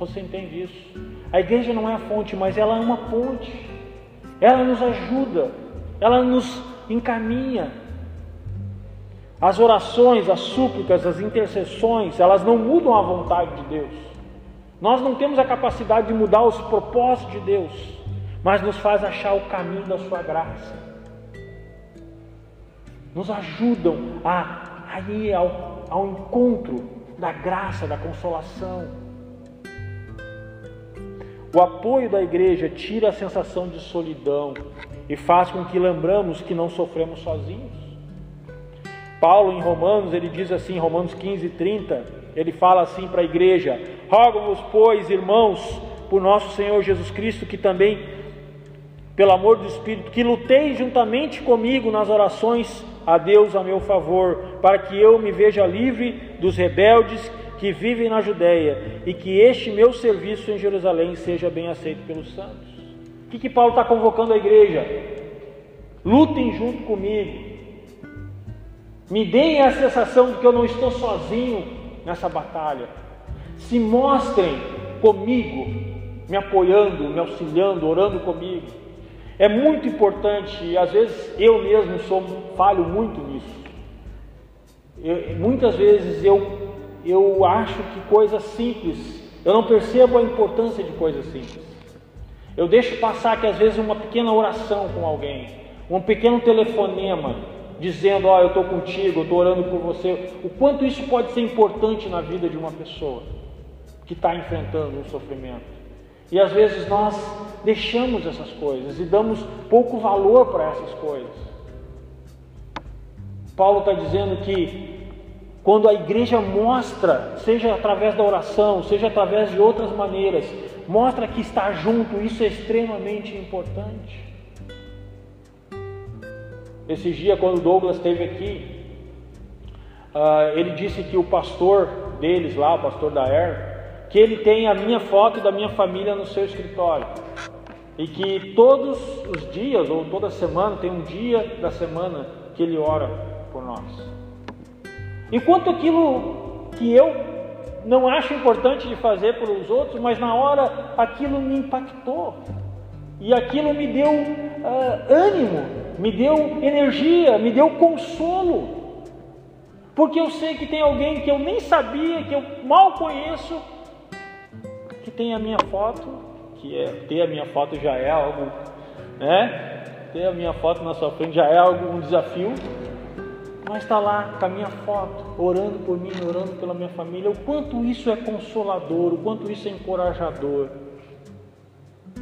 Você entende isso? A igreja não é a fonte, mas ela é uma ponte. Ela nos ajuda, ela nos encaminha. As orações, as súplicas, as intercessões, elas não mudam a vontade de Deus. Nós não temos a capacidade de mudar os propósitos de Deus, mas nos faz achar o caminho da Sua graça. Nos ajudam a, a ir ao, ao encontro da graça, da consolação. O apoio da igreja tira a sensação de solidão e faz com que lembramos que não sofremos sozinhos. Paulo em Romanos, ele diz assim, Romanos 15, 30, ele fala assim para a igreja: Rogo-vos, pois, irmãos, por nosso Senhor Jesus Cristo, que também, pelo amor do Espírito, que luteis juntamente comigo nas orações a Deus a meu favor, para que eu me veja livre dos rebeldes que vivem na Judéia e que este meu serviço em Jerusalém seja bem aceito pelos santos. O que, que Paulo está convocando a igreja? Lutem junto comigo. Me deem a sensação de que eu não estou sozinho nessa batalha. Se mostrem comigo, me apoiando, me auxiliando, orando comigo. É muito importante, e às vezes eu mesmo sou, falho muito nisso. Eu, muitas vezes eu, eu acho que coisas simples, eu não percebo a importância de coisas simples. Eu deixo passar que às vezes uma pequena oração com alguém, um pequeno telefonema, dizendo: Ó, oh, eu estou contigo, eu estou orando por você. O quanto isso pode ser importante na vida de uma pessoa que está enfrentando um sofrimento. E às vezes nós deixamos essas coisas e damos pouco valor para essas coisas. Paulo está dizendo que quando a igreja mostra, seja através da oração, seja através de outras maneiras, mostra que está junto, isso é extremamente importante. Esses dias, quando o Douglas esteve aqui, uh, ele disse que o pastor deles lá, o pastor da Air, que ele tem a minha foto da minha família no seu escritório. E que todos os dias, ou toda semana, tem um dia da semana que ele ora por nós. Enquanto aquilo que eu não acho importante de fazer pelos outros, mas na hora aquilo me impactou. E aquilo me deu uh, ânimo me deu energia, me deu consolo. Porque eu sei que tem alguém que eu nem sabia, que eu mal conheço, que tem a minha foto, que é ter a minha foto já é algo, né? Ter a minha foto na sua frente já é algo um desafio. Mas está lá com a minha foto, orando por mim, orando pela minha família. O quanto isso é consolador, o quanto isso é encorajador.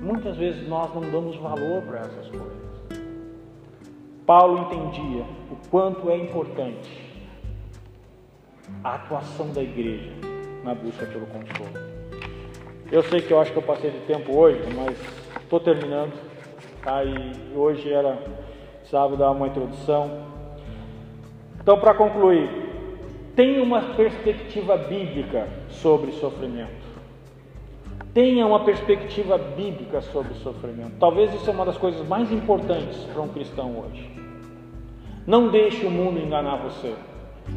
Muitas vezes nós não damos valor para essas coisas. Paulo entendia o quanto é importante a atuação da igreja na busca pelo consolo. Eu sei que eu acho que eu passei de tempo hoje, mas estou terminando. Tá? E hoje era sábado dar uma introdução. Então, para concluir, tenha uma perspectiva bíblica sobre sofrimento. Tenha uma perspectiva bíblica sobre o sofrimento. Talvez isso é uma das coisas mais importantes para um cristão hoje. Não deixe o mundo enganar você.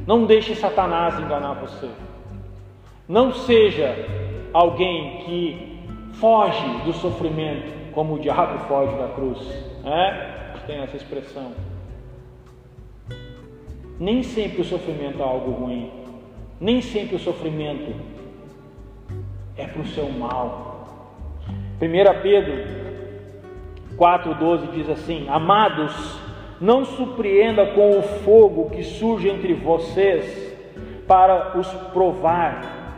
Não deixe Satanás enganar você. Não seja alguém que foge do sofrimento como o diabo foge da cruz. É? Tem essa expressão. Nem sempre o sofrimento é algo ruim. Nem sempre o sofrimento é para o seu mal. 1 Pedro 4,12 diz assim: Amados, não surpreenda com o fogo que surge entre vocês para os provar,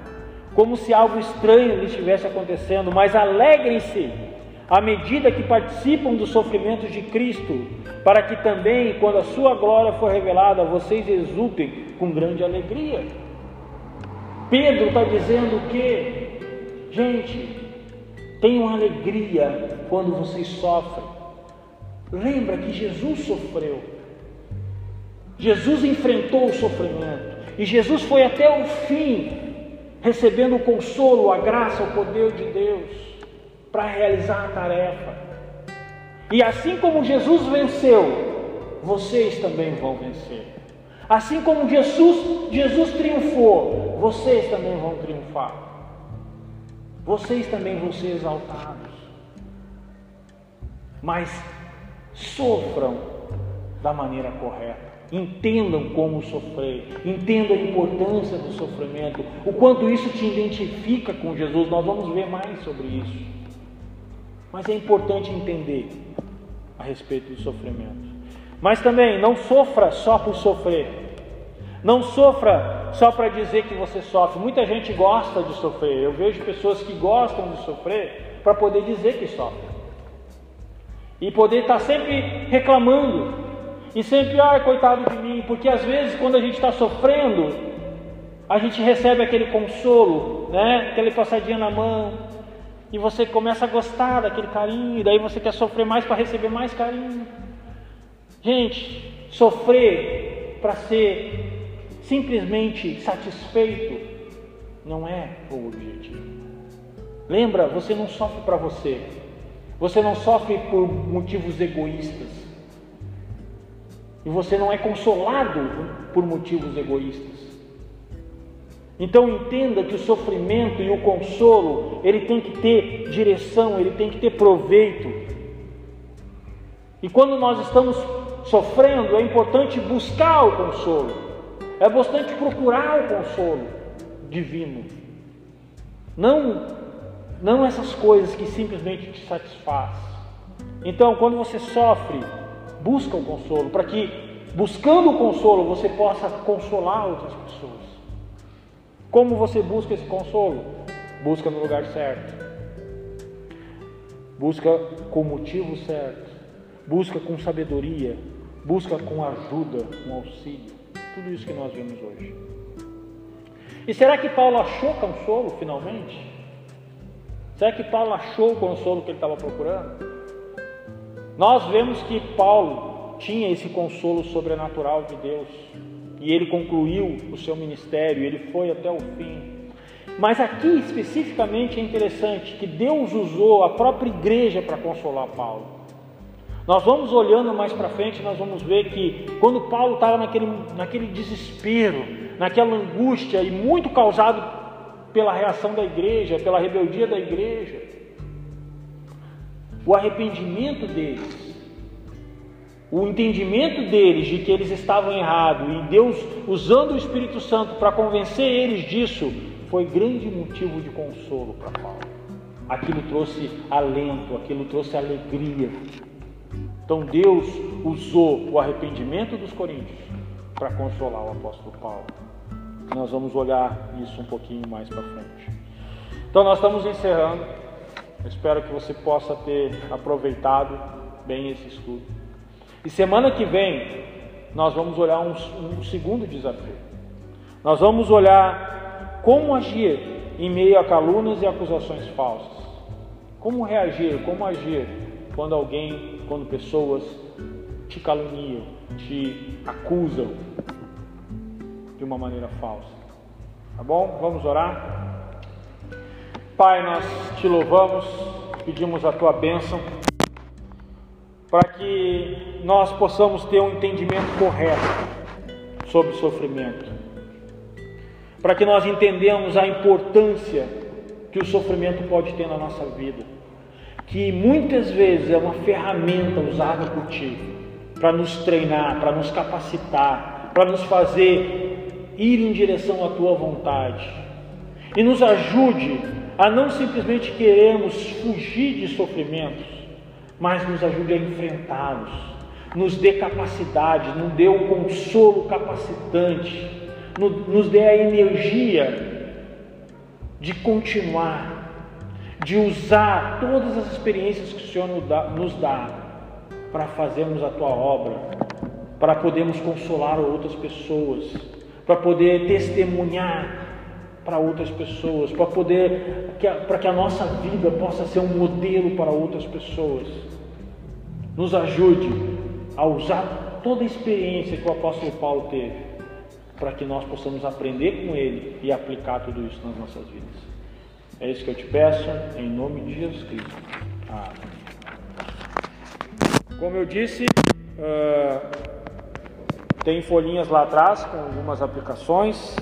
como se algo estranho lhe estivesse acontecendo, mas alegrem-se à medida que participam dos sofrimentos de Cristo, para que também, quando a sua glória for revelada, vocês exultem com grande alegria. Pedro está dizendo que, gente, tenham alegria quando vocês sofrem. Lembra que Jesus sofreu. Jesus enfrentou o sofrimento. E Jesus foi até o fim, recebendo o consolo, a graça, o poder de Deus para realizar a tarefa. E assim como Jesus venceu, vocês também vão vencer. Assim como Jesus, Jesus triunfou, vocês também vão triunfar. Vocês também vão ser exaltados. Mas sofram da maneira correta. Entendam como sofrer, entendam a importância do sofrimento, o quanto isso te identifica com Jesus. Nós vamos ver mais sobre isso. Mas é importante entender a respeito do sofrimento. Mas também não sofra só por sofrer. Não sofra só para dizer que você sofre. Muita gente gosta de sofrer. Eu vejo pessoas que gostam de sofrer para poder dizer que sofrem. E poder estar tá sempre reclamando. E sempre, ai, coitado de mim. Porque às vezes, quando a gente está sofrendo, a gente recebe aquele consolo, né? Aquele passadinha na mão. E você começa a gostar daquele carinho. E daí você quer sofrer mais para receber mais carinho. Gente, sofrer para ser simplesmente satisfeito não é o objetivo. Lembra, você não sofre para você. Você não sofre por motivos egoístas. E você não é consolado por motivos egoístas. Então entenda que o sofrimento e o consolo, ele tem que ter direção, ele tem que ter proveito. E quando nós estamos sofrendo, é importante buscar o consolo. É bastante procurar o consolo divino. Não, não essas coisas que simplesmente te satisfaz. Então, quando você sofre, busca o consolo, para que, buscando o consolo, você possa consolar outras pessoas. Como você busca esse consolo? Busca no lugar certo. Busca com o motivo certo. Busca com sabedoria. Busca com ajuda, com auxílio. Tudo isso que nós vemos hoje. E será que Paulo achou consolo finalmente? Será que Paulo achou o consolo que ele estava procurando? Nós vemos que Paulo tinha esse consolo sobrenatural de Deus e ele concluiu o seu ministério, ele foi até o fim. Mas aqui especificamente é interessante que Deus usou a própria igreja para consolar Paulo. Nós vamos olhando mais para frente, nós vamos ver que quando Paulo estava naquele, naquele desespero, naquela angústia e muito causado pela reação da igreja, pela rebeldia da igreja, o arrependimento deles, o entendimento deles de que eles estavam errados e Deus usando o Espírito Santo para convencer eles disso, foi grande motivo de consolo para Paulo. Aquilo trouxe alento, aquilo trouxe alegria. Então Deus usou o arrependimento dos coríntios para consolar o apóstolo Paulo. Nós vamos olhar isso um pouquinho mais para frente. Então nós estamos encerrando. espero que você possa ter aproveitado bem esse estudo. E semana que vem nós vamos olhar um, um segundo desafio. Nós vamos olhar como agir em meio a calúnias e acusações falsas. Como reagir, como agir quando alguém quando pessoas te caluniam, te acusam de uma maneira falsa. Tá bom? Vamos orar? Pai, nós te louvamos, pedimos a tua bênção para que nós possamos ter um entendimento correto sobre o sofrimento, para que nós entendamos a importância que o sofrimento pode ter na nossa vida que muitas vezes é uma ferramenta usada por Ti para nos treinar, para nos capacitar, para nos fazer ir em direção à Tua vontade. E nos ajude a não simplesmente queremos fugir de sofrimentos, mas nos ajude a enfrentá-los, nos dê capacidade, nos dê um consolo capacitante, nos dê a energia de continuar de usar todas as experiências que o Senhor nos dá para fazermos a tua obra, para podermos consolar outras pessoas, para poder testemunhar para outras pessoas, para poder para que a nossa vida possa ser um modelo para outras pessoas. Nos ajude a usar toda a experiência que o apóstolo Paulo teve, para que nós possamos aprender com ele e aplicar tudo isso nas nossas vidas. É isso que eu te peço, em nome de Jesus Cristo. Amém. Como eu disse, uh, tem folhinhas lá atrás com algumas aplicações.